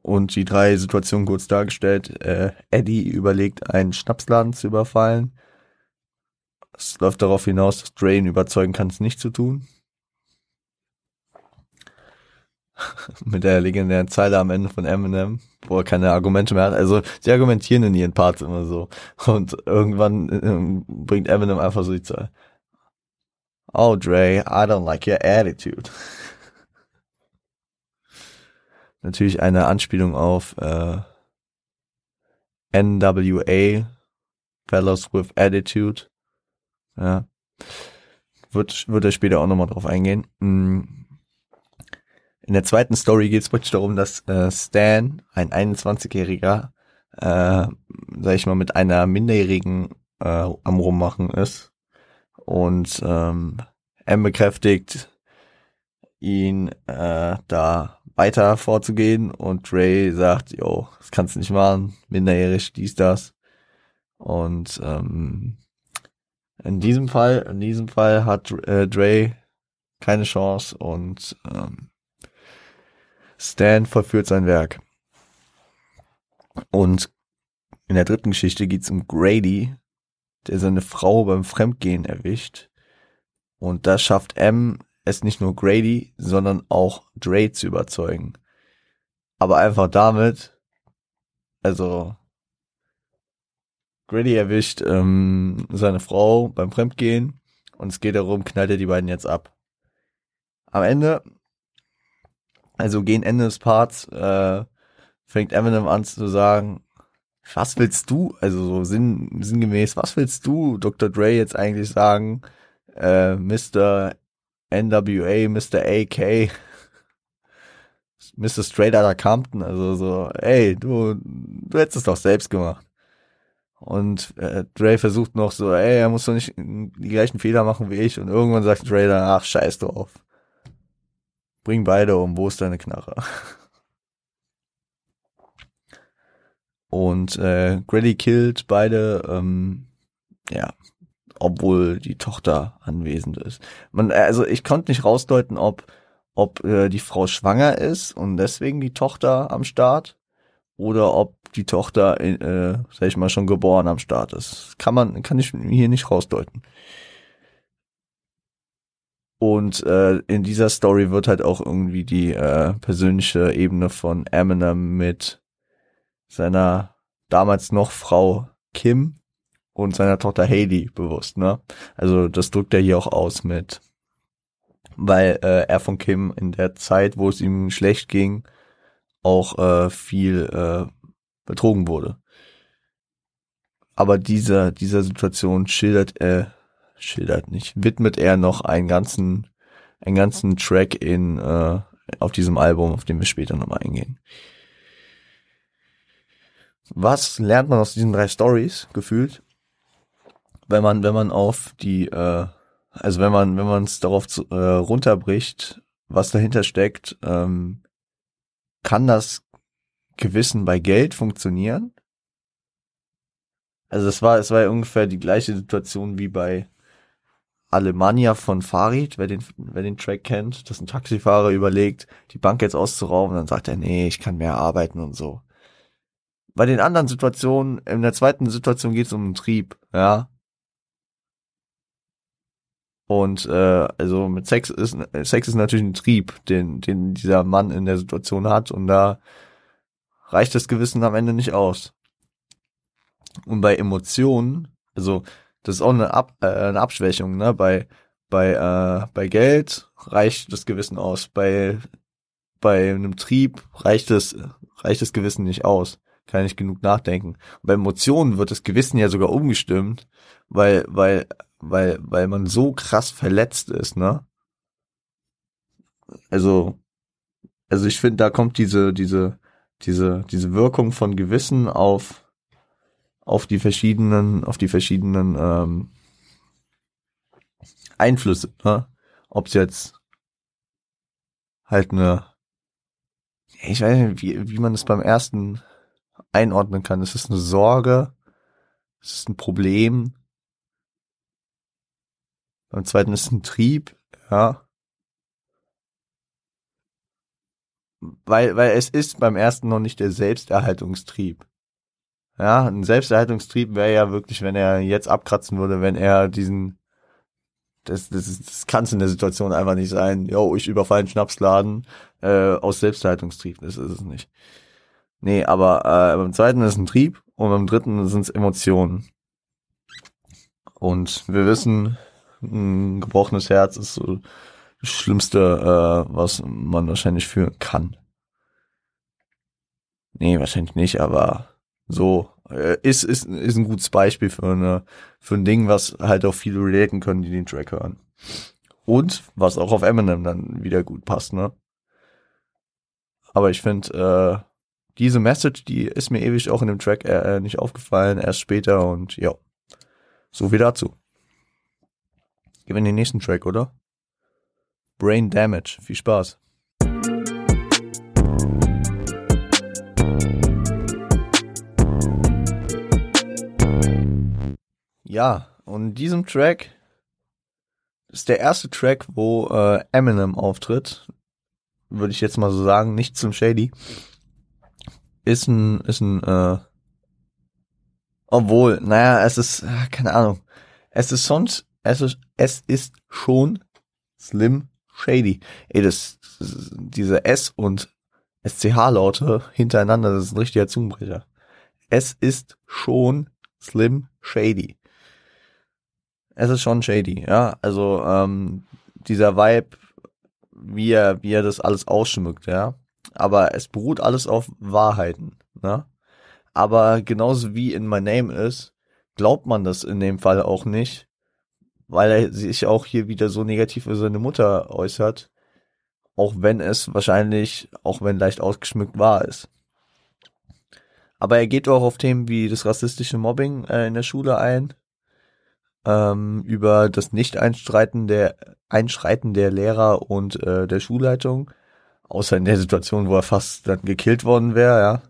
Speaker 1: Und die drei Situationen kurz dargestellt. Äh, Eddie überlegt, einen Schnapsladen zu überfallen. Es läuft darauf hinaus, dass Drain überzeugen kann, es nicht zu tun. [LAUGHS] Mit der legendären Zeile am Ende von Eminem, wo er keine Argumente mehr hat. Also, sie argumentieren in ihren Parts immer so. Und irgendwann äh, bringt Eminem einfach so die Zeile. Oh, Dre, I don't like your attitude. [LAUGHS] Natürlich eine Anspielung auf äh, NWA, Fellows with Attitude. Ja. Wird, wird er später auch nochmal drauf eingehen. Mm. In der zweiten Story geht es praktisch darum, dass äh, Stan, ein 21-Jähriger, äh, sag ich mal, mit einer Minderjährigen äh, am Rummachen ist. Und ähm, M bekräftigt ihn äh, da weiter vorzugehen und Ray sagt, yo, das kannst du nicht machen, minderjährig, dies, das. Und ähm, in diesem Fall, in diesem Fall hat äh, Dre keine Chance und ähm, Stan vollführt sein Werk. Und in der dritten Geschichte geht's um Grady, der seine Frau beim Fremdgehen erwischt. Und das schafft M es nicht nur Grady, sondern auch Dre zu überzeugen. Aber einfach damit, also Grady erwischt ähm, seine Frau beim Fremdgehen und es geht darum, knallt er die beiden jetzt ab. Am Ende, also gegen Ende des Parts, äh, fängt Eminem an zu sagen, was willst du, also so sinn, sinngemäß, was willst du, Dr. Dre, jetzt eigentlich sagen, äh, Mr. NWA, Mr. AK, Mr. Straight Outta Compton, also so, ey, du, du hättest es doch selbst gemacht. Und äh, Dre versucht noch so, ey, er muss doch nicht die gleichen Fehler machen wie ich. Und irgendwann sagt Dre dann, ach, scheiß drauf. Bring beide um, wo ist deine Knarre? Und äh, Grady killt beide, ähm, ja, obwohl die Tochter anwesend ist. Man, also ich konnte nicht rausdeuten, ob ob äh, die Frau schwanger ist und deswegen die Tochter am Start oder ob die Tochter, äh, sag ich mal, schon geboren am Start ist. Kann man, kann ich hier nicht rausdeuten. Und äh, in dieser Story wird halt auch irgendwie die äh, persönliche Ebene von Eminem mit seiner damals noch Frau Kim und seiner Tochter Haley bewusst, ne? Also das drückt er hier auch aus mit, weil äh, er von Kim in der Zeit, wo es ihm schlecht ging, auch äh, viel äh, betrogen wurde. Aber dieser dieser Situation schildert er schildert nicht, widmet er noch einen ganzen einen ganzen Track in äh, auf diesem Album, auf dem wir später nochmal eingehen. Was lernt man aus diesen drei Stories gefühlt? wenn man, wenn man auf die, äh, also wenn man, wenn man es darauf zu, äh, runterbricht, was dahinter steckt, ähm, kann das Gewissen bei Geld funktionieren? Also es war, es war ja ungefähr die gleiche Situation wie bei Alemannia von Farid, wer den, wer den Track kennt, dass ein Taxifahrer überlegt, die Bank jetzt auszurauben, dann sagt er, nee, ich kann mehr arbeiten und so. Bei den anderen Situationen, in der zweiten Situation geht es um einen Trieb, ja. Und äh, also mit Sex ist Sex ist natürlich ein Trieb, den den dieser Mann in der Situation hat und da reicht das Gewissen am Ende nicht aus. Und bei Emotionen, also das ist auch eine, Ab, äh, eine Abschwächung, ne? Bei bei äh, bei Geld reicht das Gewissen aus, bei bei einem Trieb reicht es reicht das Gewissen nicht aus. kann nicht genug nachdenken. Und bei Emotionen wird das Gewissen ja sogar umgestimmt, weil, weil, weil, weil man so krass verletzt ist, ne? Also, also ich finde, da kommt diese, diese, diese, diese Wirkung von Gewissen auf, auf die verschiedenen, auf die verschiedenen ähm, Einflüsse, ne? Ob es jetzt halt eine, ich weiß nicht, wie, wie man es beim ersten einordnen kann. Ist es eine Sorge? Ist es ein Problem? Beim zweiten ist es ein Trieb, ja. Weil, weil es ist beim ersten noch nicht der Selbsterhaltungstrieb. Ja, ein Selbsterhaltungstrieb wäre ja wirklich, wenn er jetzt abkratzen würde, wenn er diesen, das, das, das kann es in der Situation einfach nicht sein. Yo, ich überfall einen Schnapsladen äh, aus Selbsterhaltungstrieb. Das ist es nicht. Nee, aber äh, beim zweiten ist ein Trieb und beim dritten sind es Emotionen. Und wir wissen, ein gebrochenes Herz ist so das Schlimmste, äh, was man wahrscheinlich führen kann. Nee, wahrscheinlich nicht, aber so äh, ist, ist, ist ein gutes Beispiel für, eine, für ein Ding, was halt auch viele relaten können, die den Track hören. Und was auch auf Eminem dann wieder gut passt, ne? Aber ich finde, äh, diese Message, die ist mir ewig auch in dem Track äh, nicht aufgefallen, erst später und ja. So viel dazu. Gehen wir in den nächsten Track, oder? Brain Damage. Viel Spaß. Ja, und in diesem Track ist der erste Track, wo äh, Eminem auftritt. Würde ich jetzt mal so sagen, nicht zum Shady. Ist ein, ist ein, äh, obwohl, naja, es ist, äh, keine Ahnung. Es ist sonst, es ist, es ist schon Slim Shady. Ey, das diese S und SCH-Laute hintereinander, das ist ein richtiger Zungenbrecher. Es ist schon Slim Shady es ist schon shady, ja. Also ähm, dieser Vibe, wie er, wie er das alles ausschmückt, ja. Aber es beruht alles auf Wahrheiten, ne? Aber genauso wie in My Name ist, glaubt man das in dem Fall auch nicht, weil er sich auch hier wieder so negativ für seine Mutter äußert, auch wenn es wahrscheinlich, auch wenn leicht ausgeschmückt wahr ist. Aber er geht auch auf Themen wie das rassistische Mobbing äh, in der Schule ein, ähm, über das Nicht-Einschreiten der, Einschreiten der Lehrer und äh, der Schulleitung, außer in der Situation, wo er fast dann gekillt worden wäre, ja.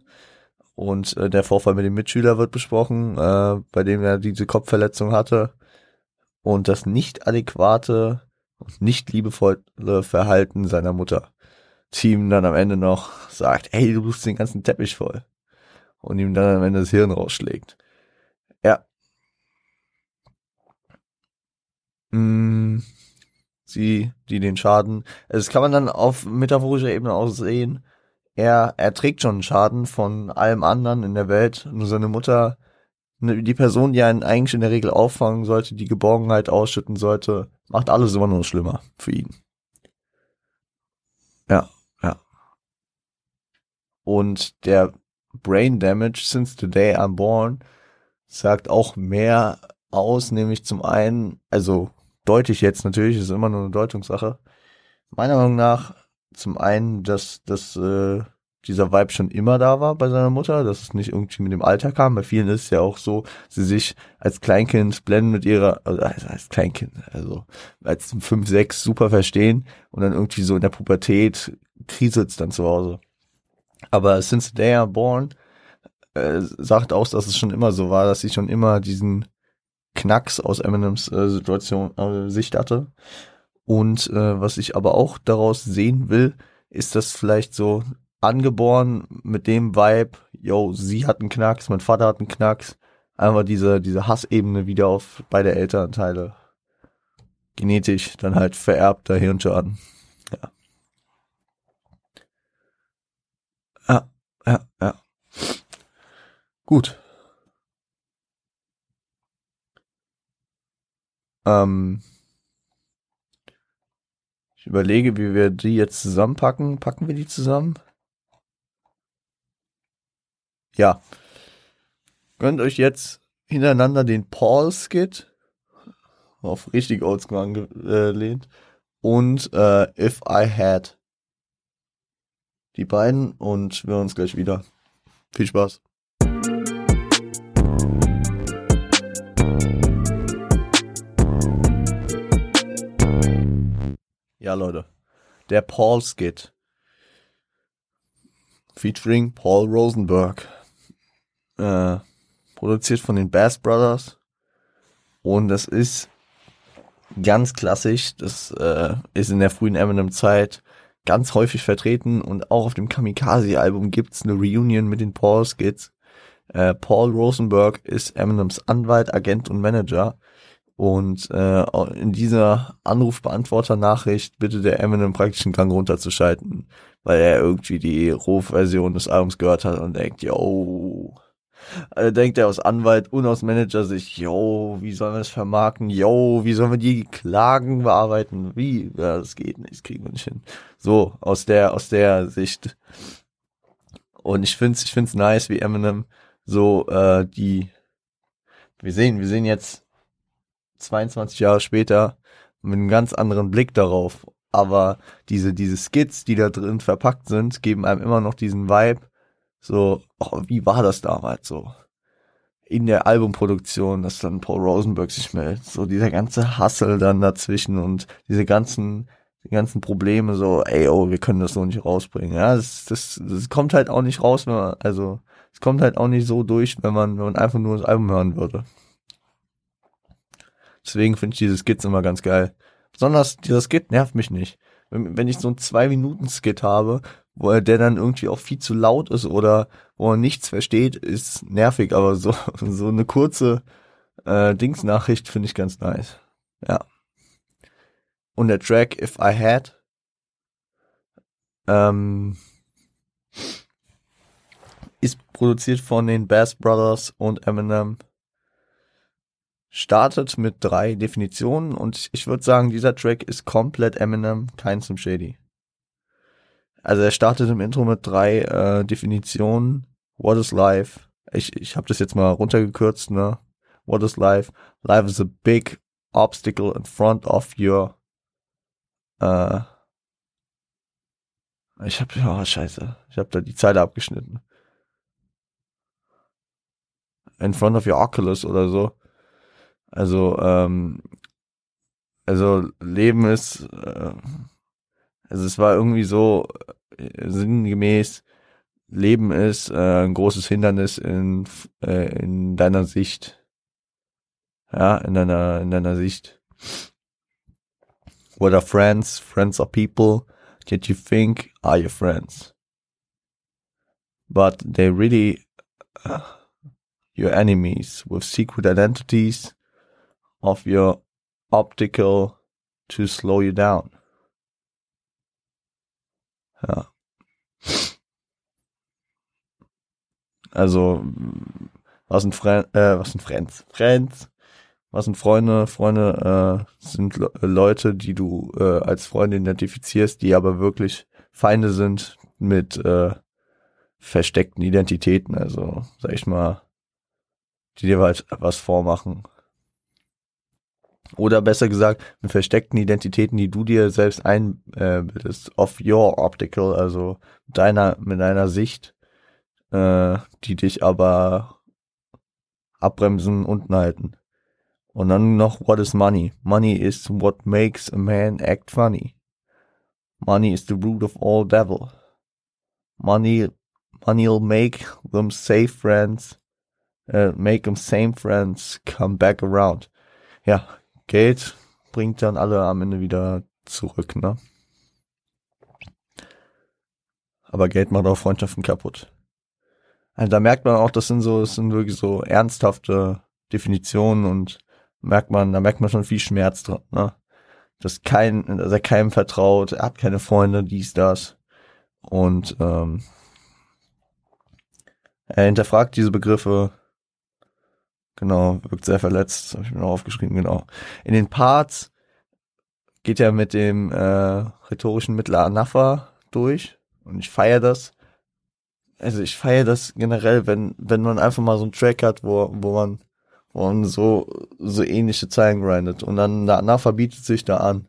Speaker 1: Und äh, der Vorfall mit dem Mitschüler wird besprochen, äh, bei dem er diese Kopfverletzung hatte. Und das nicht adäquate und nicht liebevolle Verhalten seiner Mutter. Team dann am Ende noch sagt, ey, du bist den ganzen Teppich voll. Und ihm dann am Ende das Hirn rausschlägt. Ja, mh, mm, sie, die den Schaden. Also das kann man dann auf metaphorischer Ebene auch sehen. Er, er trägt schon Schaden von allem anderen in der Welt. Nur seine Mutter, ne, die Person, die einen eigentlich in der Regel auffangen sollte, die Geborgenheit ausschütten sollte, macht alles immer nur schlimmer für ihn. Ja, ja. Und der Brain Damage since the day I'm born sagt auch mehr aus, nämlich zum einen, also deute ich jetzt natürlich, ist immer nur eine Deutungssache. Meiner Meinung nach zum einen, dass, dass äh, dieser Vibe schon immer da war bei seiner Mutter, dass es nicht irgendwie mit dem Alter kam. Bei vielen ist es ja auch so, sie sich als Kleinkind blenden mit ihrer, also als Kleinkind, also als 5, 6 super verstehen und dann irgendwie so in der Pubertät kriselt es dann zu Hause. Aber since they are born, äh, sagt aus, dass es schon immer so war, dass sie schon immer diesen Knacks aus Eminems äh, Situation äh, Sicht hatte. Und äh, was ich aber auch daraus sehen will, ist das vielleicht so angeboren mit dem Vibe, yo, sie hat einen Knacks, mein Vater hat einen Knacks, einfach diese, diese Hassebene wieder auf beide Elternteile genetisch dann halt vererbter Hirnschaden. Ja. Ja, ja, ja. Gut. Ähm, ich überlege, wie wir die jetzt zusammenpacken. Packen wir die zusammen? ja. Gönnt euch jetzt hintereinander den Paul-Skit, auf richtig oldschool angelehnt, und äh, If I Had. Die beiden und wir hören uns gleich wieder. Viel Spaß. Ja, Leute. Der Paul Skit. Featuring Paul Rosenberg. Äh, produziert von den Bass Brothers. Und das ist ganz klassisch. Das äh, ist in der frühen Eminem-Zeit ganz häufig vertreten und auch auf dem Kamikaze-Album gibt's eine Reunion mit den Paul Skits. Äh, Paul Rosenberg ist Eminems Anwalt, Agent und Manager. Und äh, in dieser Anrufbeantworter-Nachricht bittet der Eminem praktisch einen Gang runterzuschalten, weil er irgendwie die Rohversion des Albums gehört hat und denkt, yo, also denkt er aus Anwalt und aus Manager sich, yo, wie sollen wir das vermarkten? Yo, wie sollen wir die Klagen bearbeiten? Wie? Ja, das geht nicht, das kriegen wir nicht hin. So, aus der, aus der Sicht. Und ich find's, ich find's nice, wie Eminem so, äh, die, wir sehen, wir sehen jetzt 22 Jahre später mit einem ganz anderen Blick darauf. Aber diese, diese Skits, die da drin verpackt sind, geben einem immer noch diesen Vibe, so, oh, wie war das damals so? In der Albumproduktion, dass dann Paul Rosenberg sich meldet, so dieser ganze Hassel dann dazwischen und diese ganzen, die ganzen Probleme, so, ey, oh, wir können das so nicht rausbringen. Ja, das, das, das kommt halt auch nicht raus, wenn man, also, es kommt halt auch nicht so durch, wenn man, wenn man einfach nur das Album hören würde. Deswegen finde ich diese Skits immer ganz geil. Besonders dieser Skit nervt mich nicht. Wenn, wenn ich so einen Zwei-Minuten-Skit habe, wo er der dann irgendwie auch viel zu laut ist oder wo er nichts versteht, ist nervig, aber so, [LAUGHS] so eine kurze äh, Dingsnachricht finde ich ganz nice. Ja. Und der Track If I Had ähm, ist produziert von den Bass Brothers und Eminem. Startet mit drei Definitionen und ich würde sagen, dieser Track ist komplett Eminem, kein Slim Shady. Also er startet im Intro mit drei äh, Definitionen. What is life? Ich, ich habe das jetzt mal runtergekürzt, ne? What is life? Life is a big obstacle in front of your äh, ich habe oh scheiße, ich habe da die Zeile abgeschnitten. In front of your Oculus oder so. Also ähm, also Leben ist äh, also es war irgendwie so äh, sinngemäß, Leben ist äh, ein großes Hindernis in, äh, in deiner Sicht. Ja, in deiner, in deiner Sicht. What are friends? Friends are people that you think are your friends. But they really uh, your enemies with secret identities of your optical to slow you down. Ja. Also, was sind Fre äh, was sind Friends? Friends. Was sind Freunde? Freunde äh, sind Le Leute, die du äh, als Freunde identifizierst, die aber wirklich Feinde sind mit äh, versteckten Identitäten. Also, sag ich mal, die dir halt was vormachen. Oder besser gesagt, mit versteckten Identitäten, die du dir selbst einbildest, äh, of your optical, also deiner, mit deiner Sicht, äh, die dich aber abbremsen, unten halten. Und dann noch, what is money? Money is what makes a man act funny. Money is the root of all devil. Money, money'll make them safe friends, uh, make them same friends come back around. Ja, Geld bringt dann alle am Ende wieder zurück, ne? Aber Geld macht auch Freundschaften kaputt. Also da merkt man auch, das sind so, das sind wirklich so ernsthafte Definitionen und merkt man, da merkt man schon viel Schmerz dran, ne? Dass kein, dass er keinem vertraut, er hat keine Freunde, dies, das. Und ähm, er hinterfragt diese Begriffe, Genau, wirkt sehr verletzt, habe ich mir noch aufgeschrieben, genau. In den Parts geht er mit dem äh, rhetorischen Mittel Anafa durch und ich feiere das. also ich feiere das generell, wenn, wenn man einfach mal so einen Track hat, wo, wo man, wo man so, so ähnliche Zeilen grindet und dann danach verbietet sich da an,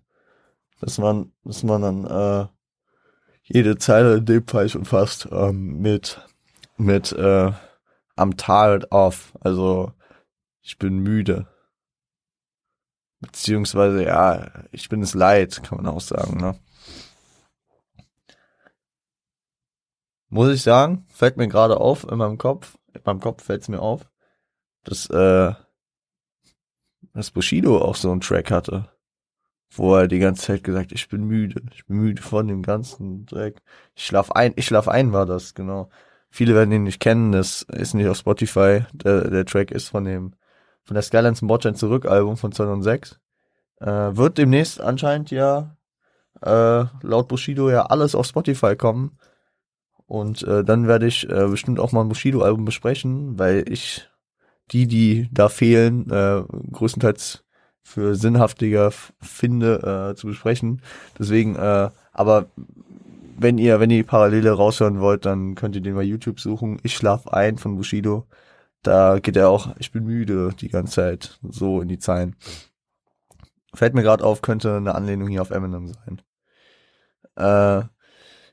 Speaker 1: dass man, dass man dann, äh, jede Zeile in dem Fall schon fast, ähm, mit, mit, äh, I'm tired of, also, ich bin müde. Beziehungsweise, ja, ich bin es leid, kann man auch sagen, ne? muss ich sagen, fällt mir gerade auf in meinem Kopf, in meinem Kopf fällt es mir auf, dass, äh, dass Bushido auch so einen Track hatte, wo er die ganze Zeit gesagt, ich bin müde, ich bin müde von dem ganzen Dreck. Ich schlaf ein, ich schlaf ein war das, genau. Viele werden ihn nicht kennen, das ist nicht auf Spotify, der, der Track ist von dem, von der Skylines und Botchain zurück Album von 2006. Äh, wird demnächst anscheinend ja, äh, laut Bushido ja alles auf Spotify kommen. Und äh, dann werde ich äh, bestimmt auch mal ein Bushido-Album besprechen, weil ich die, die da fehlen, äh, größtenteils für sinnhaftiger finde äh, zu besprechen. Deswegen, äh, aber wenn ihr, wenn ihr die Parallele raushören wollt, dann könnt ihr den bei YouTube suchen. Ich schlaf ein von Bushido. Da geht er auch, ich bin müde die ganze Zeit, so in die Zeilen. Fällt mir gerade auf, könnte eine Anlehnung hier auf Eminem sein. Äh,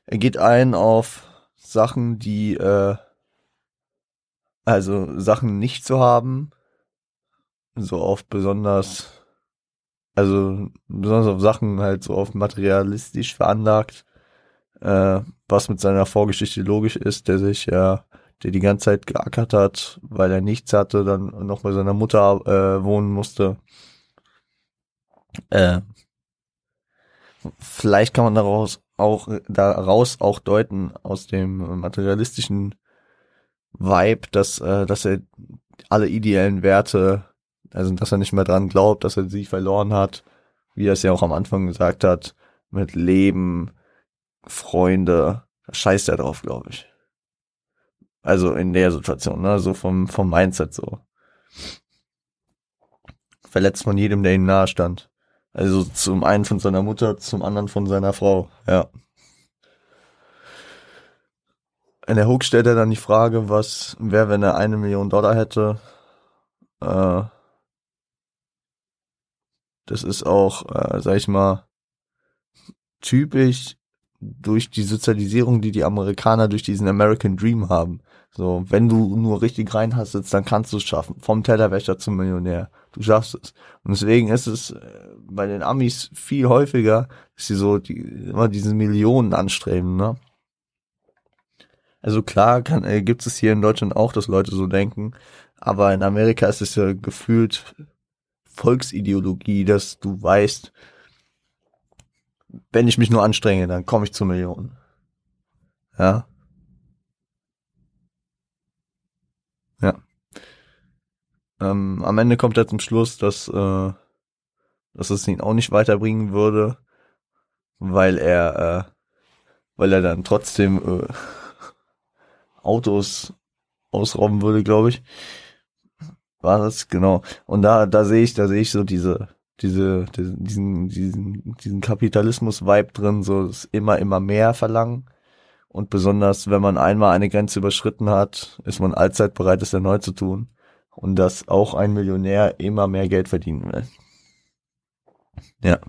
Speaker 1: er geht ein auf Sachen, die, äh, also Sachen nicht zu haben, so auf besonders, also besonders auf Sachen halt so auf materialistisch veranlagt, äh, was mit seiner Vorgeschichte logisch ist, der sich ja, der die ganze Zeit geackert hat, weil er nichts hatte, dann noch bei seiner Mutter äh, wohnen musste. Äh, vielleicht kann man daraus auch daraus auch deuten aus dem materialistischen Vibe, dass äh, dass er alle ideellen Werte, also dass er nicht mehr dran glaubt, dass er sie verloren hat, wie er es ja auch am Anfang gesagt hat, mit Leben, Freunde, da scheißt er drauf, glaube ich. Also in der Situation, ne, so vom vom Mindset so. Verletzt von jedem, der ihm nahe stand. Also zum einen von seiner Mutter, zum anderen von seiner Frau, ja. In der Hook stellt er dann die Frage, was wäre, wenn er eine Million Dollar hätte. Äh, das ist auch, äh, sag ich mal, typisch durch die Sozialisierung, die die Amerikaner durch diesen American Dream haben. So, wenn du nur richtig reinhasselst, dann kannst du es schaffen. Vom Tellerwäscher zum Millionär. Du schaffst es. Und deswegen ist es äh, bei den Amis viel häufiger, dass sie so die, immer diese Millionen anstreben, ne? Also klar kann, äh, gibt es hier in Deutschland auch, dass Leute so denken, aber in Amerika ist es ja gefühlt Volksideologie, dass du weißt, wenn ich mich nur anstrenge, dann komme ich zu Millionen. Ja. Ja. Ähm, am Ende kommt er zum Schluss, dass, äh, dass es ihn auch nicht weiterbringen würde, weil er, äh, weil er dann trotzdem äh, [LAUGHS] Autos ausrauben würde, glaube ich. War das genau. Und da, da sehe ich, da sehe ich so diese, diese, diesen, diesen, diesen Kapitalismus-Vibe drin, so das immer, immer mehr verlangen. Und besonders, wenn man einmal eine Grenze überschritten hat, ist man allzeit bereit, es erneut zu tun. Und dass auch ein Millionär immer mehr Geld verdienen will. Ja.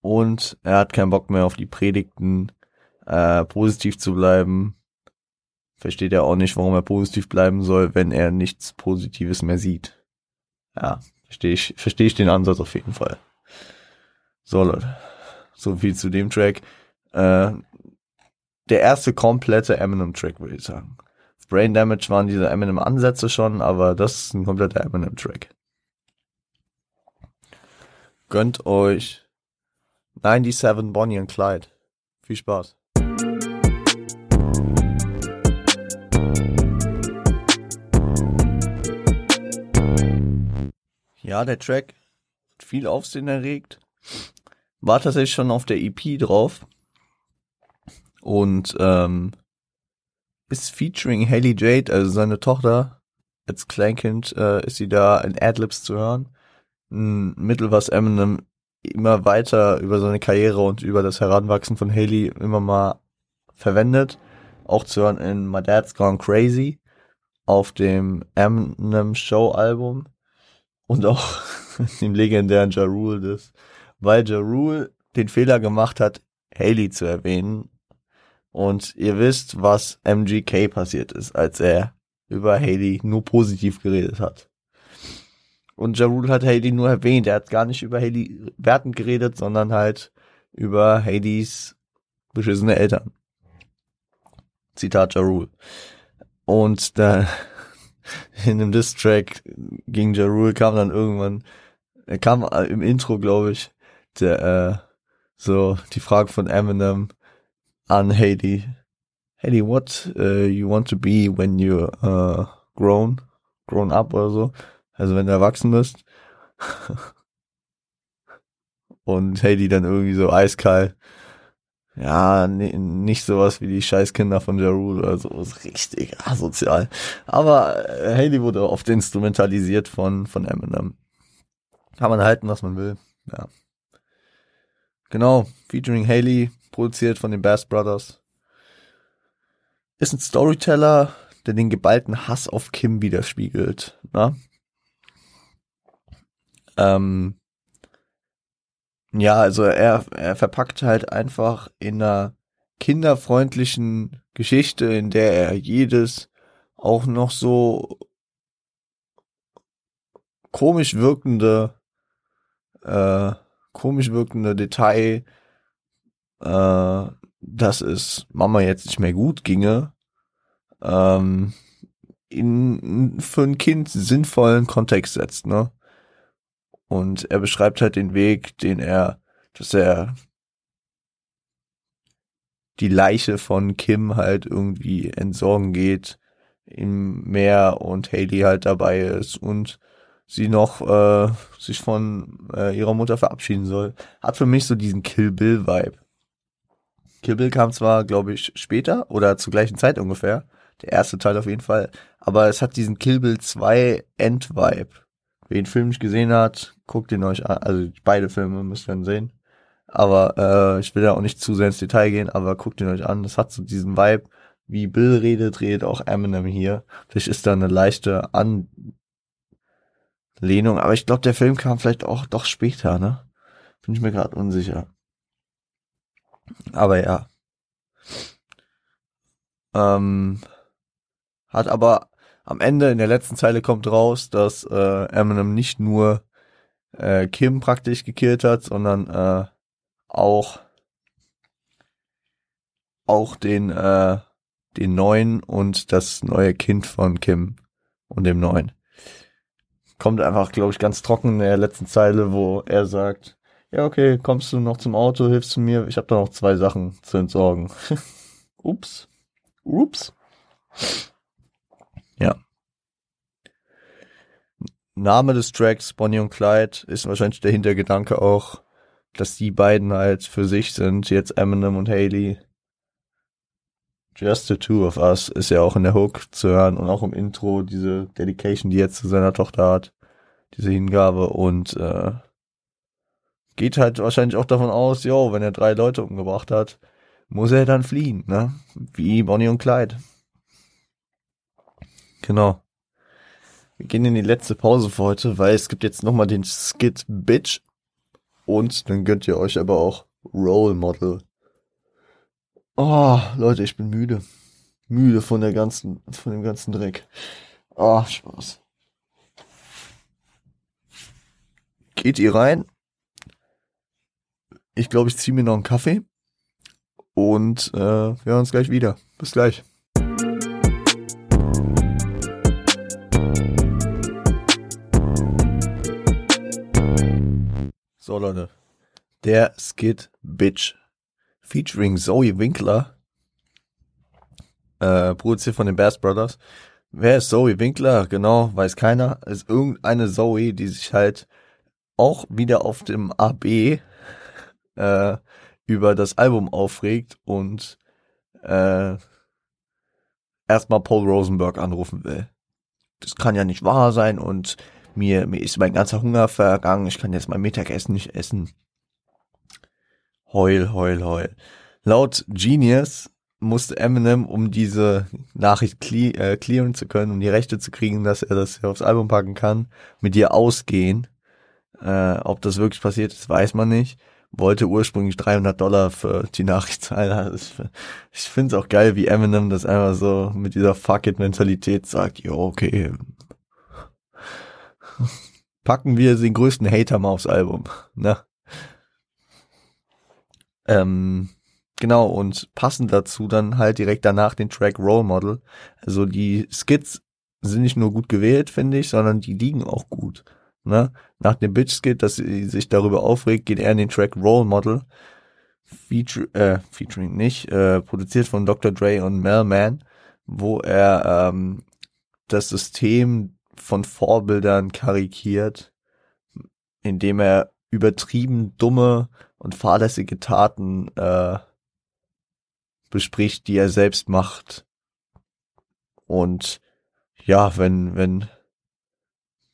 Speaker 1: Und er hat keinen Bock mehr auf die Predigten, äh, positiv zu bleiben. Versteht er auch nicht, warum er positiv bleiben soll, wenn er nichts Positives mehr sieht. Ja, verstehe ich, verstehe ich den Ansatz auf jeden Fall. So, Leute. So viel zu dem Track. Äh, der erste komplette Eminem-Track, würde ich sagen. Brain Damage waren diese Eminem-Ansätze schon, aber das ist ein kompletter Eminem-Track. Gönnt euch 97 Bonnie und Clyde. Viel Spaß. Der Track viel Aufsehen erregt. War tatsächlich schon auf der EP drauf. Und ähm, ist featuring Haley Jade, also seine Tochter. Als Kleinkind äh, ist sie da in Adlibs zu hören. Ein Mittel, was Eminem immer weiter über seine Karriere und über das Heranwachsen von Haley immer mal verwendet. auch zu hören in My Dad's Gone Crazy auf dem Eminem Show Album und auch [LAUGHS] dem legendären Ja Rule das, weil Ja Rule den Fehler gemacht hat, Haley zu erwähnen. Und ihr wisst, was MGK passiert ist, als er über Haley nur positiv geredet hat. Und Ja Rule hat Haley nur erwähnt, er hat gar nicht über Haley wertend geredet, sondern halt über Haleys beschissene Eltern. Zitat Ja Rule. Und da in dem Diss-Track gegen Ja Rule kam dann irgendwann, er kam im Intro, glaube ich, der, äh, so die Frage von Eminem an Haley. Haley, what uh, you want to be when you're uh, grown, grown up oder so? Also wenn du erwachsen bist. [LAUGHS] Und Haley dann irgendwie so eiskalt. Ja, nicht sowas wie die Scheißkinder von Ja Rule oder so. Ist richtig asozial. Aber äh, Haley wurde oft instrumentalisiert von, von Eminem. Kann man halten, was man will. Ja. Genau, featuring Haley, produziert von den Bass Brothers. Ist ein Storyteller, der den geballten Hass auf Kim widerspiegelt. Ne? Ähm, ja, also er, er verpackt halt einfach in einer kinderfreundlichen Geschichte, in der er jedes auch noch so komisch wirkende äh, komisch wirkende Detail, äh, dass es Mama jetzt nicht mehr gut ginge, ähm, in für ein Kind sinnvollen Kontext setzt, ne? Und er beschreibt halt den Weg, den er, dass er die Leiche von Kim halt irgendwie entsorgen geht im Meer und Haley halt dabei ist und sie noch äh, sich von äh, ihrer Mutter verabschieden soll. Hat für mich so diesen Kill Bill Vibe. Kill Bill kam zwar, glaube ich, später oder zur gleichen Zeit ungefähr. Der erste Teil auf jeden Fall. Aber es hat diesen Kill Bill 2 End Vibe. Wer den Film nicht gesehen hat, guckt ihn euch an. Also beide Filme müsst ihr dann sehen. Aber äh, ich will da auch nicht zu sehr ins Detail gehen, aber guckt ihn euch an. Das hat so diesen Vibe, wie Bill redet, redet auch Eminem hier. Vielleicht ist da eine leichte An Lehnung, aber ich glaube, der Film kam vielleicht auch doch später, ne? Bin ich mir gerade unsicher. Aber ja. Ähm, hat aber am Ende in der letzten Zeile kommt raus, dass äh, Eminem nicht nur äh, Kim praktisch gekillt hat, sondern äh, auch auch den äh, den neuen und das neue Kind von Kim und dem neuen kommt einfach, glaube ich, ganz trocken in der letzten Zeile, wo er sagt, ja, okay, kommst du noch zum Auto, hilfst du mir, ich habe da noch zwei Sachen zu entsorgen. [LAUGHS] Ups. Ups. Ja. Name des Tracks, Bonnie und Clyde, ist wahrscheinlich der Hintergedanke auch, dass die beiden halt für sich sind, jetzt Eminem und Haley. Just the two of us ist ja auch in der Hook zu hören und auch im Intro diese Dedication, die er zu seiner Tochter hat, diese Hingabe und äh, geht halt wahrscheinlich auch davon aus, jo, wenn er drei Leute umgebracht hat, muss er dann fliehen, ne? Wie Bonnie und Clyde. Genau. Wir gehen in die letzte Pause für heute, weil es gibt jetzt nochmal den Skit Bitch und dann gönnt ihr euch aber auch Role Model Oh, Leute, ich bin müde. Müde von der ganzen, von dem ganzen Dreck. Oh, Spaß. Geht ihr rein? Ich glaube, ich ziehe mir noch einen Kaffee. Und äh, wir hören uns gleich wieder. Bis gleich. Der Skid Bitch featuring Zoe Winkler, äh, produziert von den Bass Brothers. Wer ist Zoe Winkler? Genau, weiß keiner. Ist irgendeine Zoe, die sich halt auch wieder auf dem AB äh, über das Album aufregt und äh, erstmal Paul Rosenberg anrufen will. Das kann ja nicht wahr sein und mir, mir ist mein ganzer Hunger vergangen, ich kann jetzt mein Mittagessen nicht essen. Heul, heul, heul. Laut Genius musste Eminem, um diese Nachricht cle äh, clearen zu können, um die Rechte zu kriegen, dass er das aufs Album packen kann, mit ihr ausgehen. Äh, ob das wirklich passiert ist, weiß man nicht. Wollte ursprünglich 300 Dollar für die Nachricht zahlen. Also ich, ich finde es auch geil, wie Eminem das einfach so mit dieser Fuck-it-Mentalität sagt. Jo, okay. Packen wir den größten Hater mal aufs Album. Ne? Ähm, genau, und passend dazu dann halt direkt danach den Track Role Model. Also die Skits sind nicht nur gut gewählt, finde ich, sondern die liegen auch gut. Ne? Nach dem Bitch-Skit, dass sie sich darüber aufregt, geht er in den Track Role Model. Feature, äh, featuring nicht, äh, produziert von Dr. Dre und Mel Man, wo er ähm, das System von Vorbildern karikiert, indem er übertrieben dumme und fahrlässige Taten äh, bespricht, die er selbst macht. Und ja, wenn, wenn,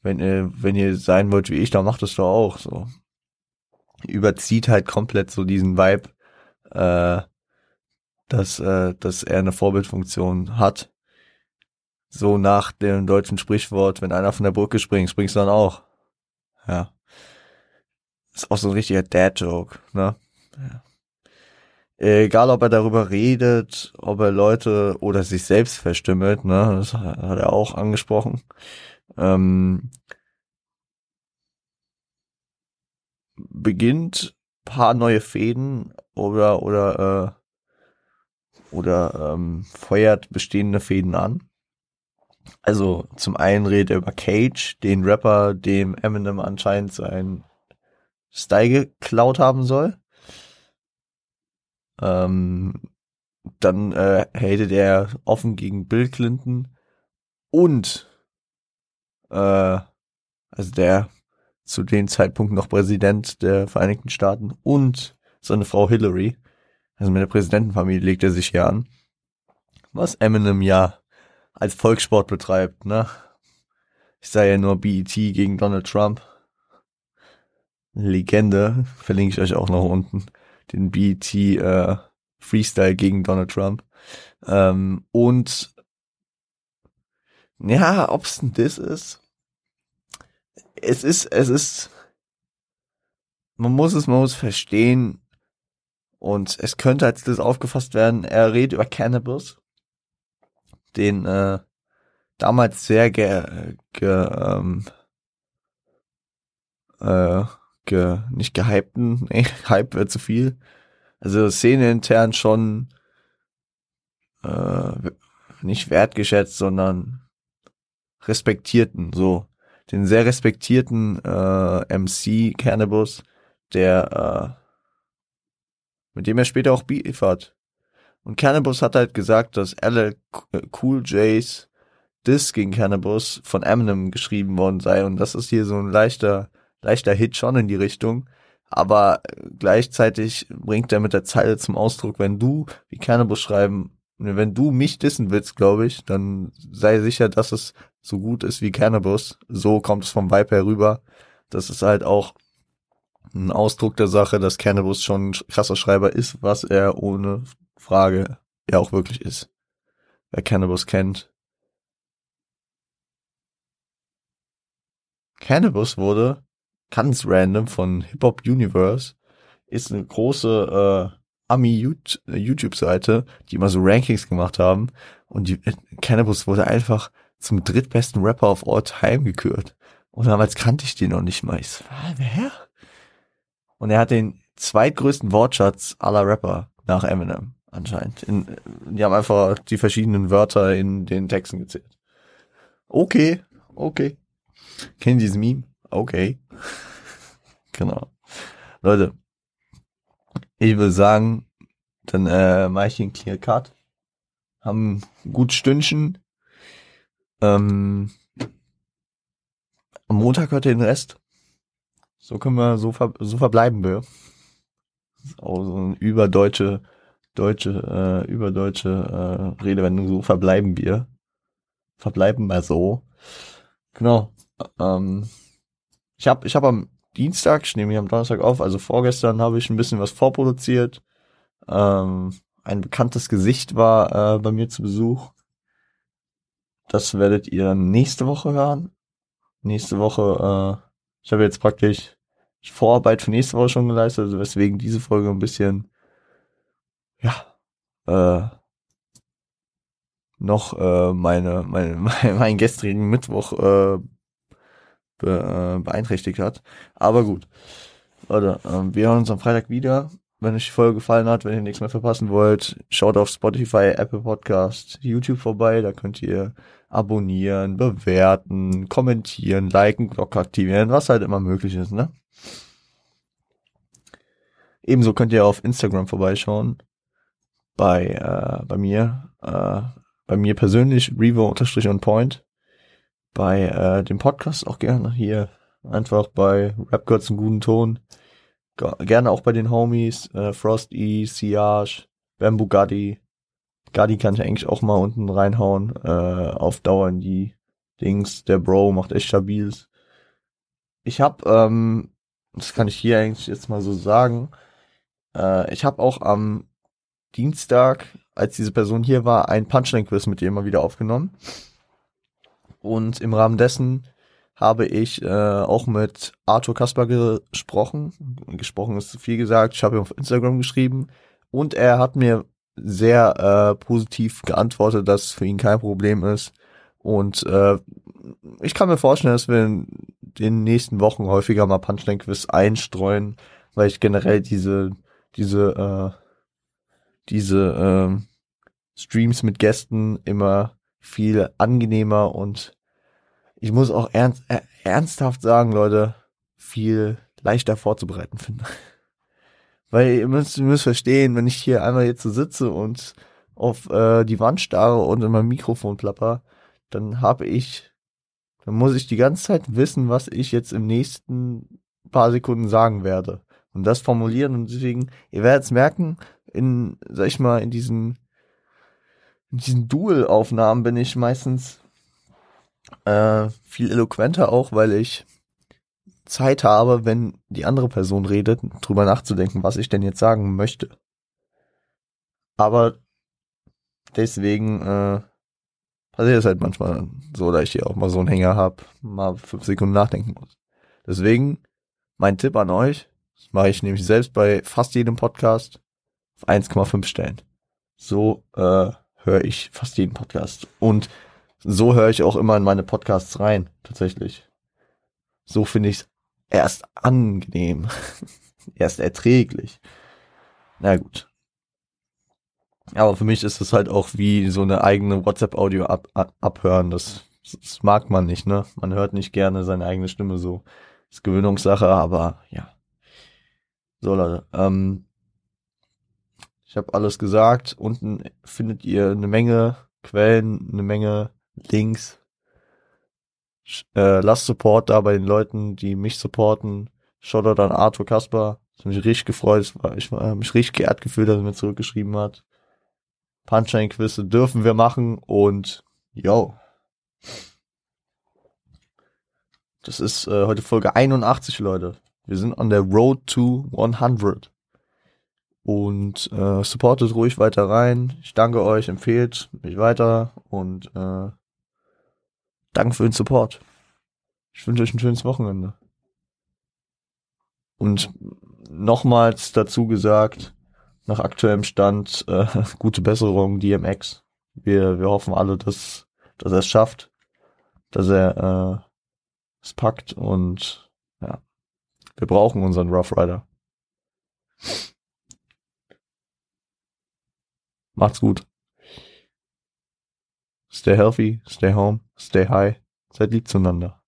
Speaker 1: wenn ihr, wenn ihr sein wollt wie ich, dann macht es doch auch so. Überzieht halt komplett so diesen Vibe, äh, dass, äh, dass er eine Vorbildfunktion hat. So nach dem deutschen Sprichwort, wenn einer von der Brücke springt, springst du dann auch. Ja. Ist auch so ein richtiger Dad-Joke, ne? Ja. Egal, ob er darüber redet, ob er Leute oder sich selbst verstümmelt, ne? Das hat er auch angesprochen. Ähm, beginnt paar neue Fäden oder oder äh, oder ähm, feuert bestehende Fäden an. Also zum einen redet er über Cage, den Rapper, dem Eminem anscheinend sein Style geklaut haben soll. Ähm, dann äh, hatet er offen gegen Bill Clinton und äh, also der zu dem Zeitpunkt noch Präsident der Vereinigten Staaten und seine Frau Hillary. Also mit der Präsidentenfamilie legt er sich hier an. Was Eminem ja als Volkssport betreibt, ne? Ich sage ja nur BET gegen Donald Trump. Legende, verlinke ich euch auch noch unten, den BET äh, Freestyle gegen Donald Trump. Ähm, und ja, ob's ein Diss ist. Es ist, es ist, man muss es, man muss verstehen. Und es könnte als das aufgefasst werden, er redet über Cannabis, den äh, damals sehr ge, ge ähm, äh, ge, nicht gehypten, [LAUGHS] nee, Hype wäre zu viel. Also Szene intern schon äh, nicht wertgeschätzt, sondern respektierten, so. Den sehr respektierten äh, MC Cannabis, der äh, mit dem er später auch Beef hat. Und Cannabis hat halt gesagt, dass LL Cool J's Diss gegen Cannabis von Eminem geschrieben worden sei und das ist hier so ein leichter leichter Hit schon in die Richtung. Aber gleichzeitig bringt er mit der Zeile zum Ausdruck, wenn du, wie Cannabis schreiben, wenn du mich dissen willst, glaube ich, dann sei sicher, dass es so gut ist wie Cannabis. So kommt es vom Vibe herüber. Das ist halt auch ein Ausdruck der Sache, dass Cannabis schon ein krasser Schreiber ist, was er ohne Frage ja auch wirklich ist. Wer Cannabis kennt. Cannabis wurde ganz random von Hip Hop Universe ist eine große äh, Ami-YouTube-Seite, die immer so Rankings gemacht haben und die, Cannabis wurde einfach zum drittbesten Rapper of all time gekürt. Und damals kannte ich den noch nicht mal. Ich so, wer? Und er hat den zweitgrößten Wortschatz aller Rapper nach Eminem anscheinend. In, die haben einfach die verschiedenen Wörter in den Texten gezählt. Okay, okay. Kennen Sie dieses Meme? Okay. [LAUGHS] genau. Leute, ich würde sagen, dann äh, mache ich den Clear Cut. Haben gut Stündchen. Ähm, am Montag hört ihr den Rest. So können wir, so, ver so verbleiben wir. Das ist auch so ein überdeutsche, deutsche, äh, überdeutsche äh, Redewendung. So verbleiben wir. Verbleiben wir so. Genau. Ähm, ich habe ich hab am Dienstag, ich nehme hier am Donnerstag auf, also vorgestern habe ich ein bisschen was vorproduziert. Ähm, ein bekanntes Gesicht war äh, bei mir zu Besuch. Das werdet ihr nächste Woche hören. Nächste Woche, äh, ich habe jetzt praktisch Vorarbeit für nächste Woche schon geleistet, also weswegen diese Folge ein bisschen, ja, äh, noch äh, meine, meine, [LAUGHS] mein, meinen gestrigen Mittwoch äh, be, äh, beeinträchtigt hat. Aber gut. Leute, äh, wir hören uns am Freitag wieder. Wenn euch die Folge gefallen hat, wenn ihr nichts mehr verpassen wollt, schaut auf Spotify, Apple Podcast, YouTube vorbei. Da könnt ihr abonnieren, bewerten, kommentieren, liken, Glocke aktivieren, was halt immer möglich ist, ne? Ebenso könnt ihr auf Instagram vorbeischauen. Bei, äh, bei mir, äh, bei mir persönlich, Revo unterstrich on point. Bei äh, dem Podcast auch gerne hier einfach bei Rap Gods einen guten Ton. Gerne auch bei den Homies, äh, Frosty, Siage, Bamboo Gaddy. Gaddy kann ich eigentlich auch mal unten reinhauen, äh, auf Dauer in die Dings. Der Bro macht echt stabiles. Ich hab, ähm, das kann ich hier eigentlich jetzt mal so sagen, äh, ich habe auch am Dienstag, als diese Person hier war, ein Punchline-Quiz mit ihr immer wieder aufgenommen. Und im Rahmen dessen habe ich äh, auch mit Arthur Kasper gesprochen. Gesprochen ist zu viel gesagt. Ich habe ihm auf Instagram geschrieben und er hat mir sehr äh, positiv geantwortet, dass es für ihn kein Problem ist. Und äh, ich kann mir vorstellen, dass wir in den nächsten Wochen häufiger mal Punchline-Quiz einstreuen, weil ich generell diese diese, äh, diese äh, Streams mit Gästen immer viel angenehmer und ich muss auch ernst, äh, ernsthaft sagen, Leute, viel leichter vorzubereiten finde. [LAUGHS] Weil ihr müsst, ihr müsst verstehen, wenn ich hier einmal jetzt so sitze und auf äh, die Wand starre und in mein Mikrofon plapper, dann habe ich, dann muss ich die ganze Zeit wissen, was ich jetzt im nächsten paar Sekunden sagen werde und das formulieren und deswegen, ihr werdet es merken, in, sag ich mal, in diesen, diesen Dual-Aufnahmen bin ich meistens äh, viel eloquenter auch, weil ich Zeit habe, wenn die andere Person redet, drüber nachzudenken, was ich denn jetzt sagen möchte. Aber deswegen äh, passiert es halt manchmal so, dass ich hier auch mal so einen Hänger habe, mal fünf Sekunden nachdenken muss. Deswegen mein Tipp an euch, das mache ich nämlich selbst bei fast jedem Podcast auf 1,5 Stellen. So äh, höre ich fast jeden Podcast. Und so höre ich auch immer in meine Podcasts rein, tatsächlich. So finde ich es erst angenehm, [LAUGHS] erst erträglich. Na gut. Aber für mich ist es halt auch wie so eine eigene WhatsApp-Audio ab, ab, abhören. Das, das mag man nicht, ne? Man hört nicht gerne seine eigene Stimme so. ist Gewöhnungssache, aber ja. So, Leute. Ähm, ich habe alles gesagt. Unten findet ihr eine Menge Quellen, eine Menge Links. Äh, lasst Support da bei den Leuten, die mich supporten. Schaut an Arthur Kasper. Hat mich richtig gefreut. Ich habe mich richtig geehrt gefühlt, dass er mir zurückgeschrieben hat. Punchline-Quizze dürfen wir machen und yo. Das ist äh, heute Folge 81, Leute. Wir sind on der Road to 100. Und äh, supportet ruhig weiter rein. Ich danke euch, empfehlt mich weiter und äh, danke für den Support. Ich wünsche euch ein schönes Wochenende. Und nochmals dazu gesagt, nach aktuellem Stand, äh, [LAUGHS] gute Besserung, DMX. Wir, wir hoffen alle, dass, dass er es schafft, dass er äh, es packt und ja. Wir brauchen unseren Rough Rider. Macht's gut. Stay healthy, stay home, stay high. Seid lieb zueinander.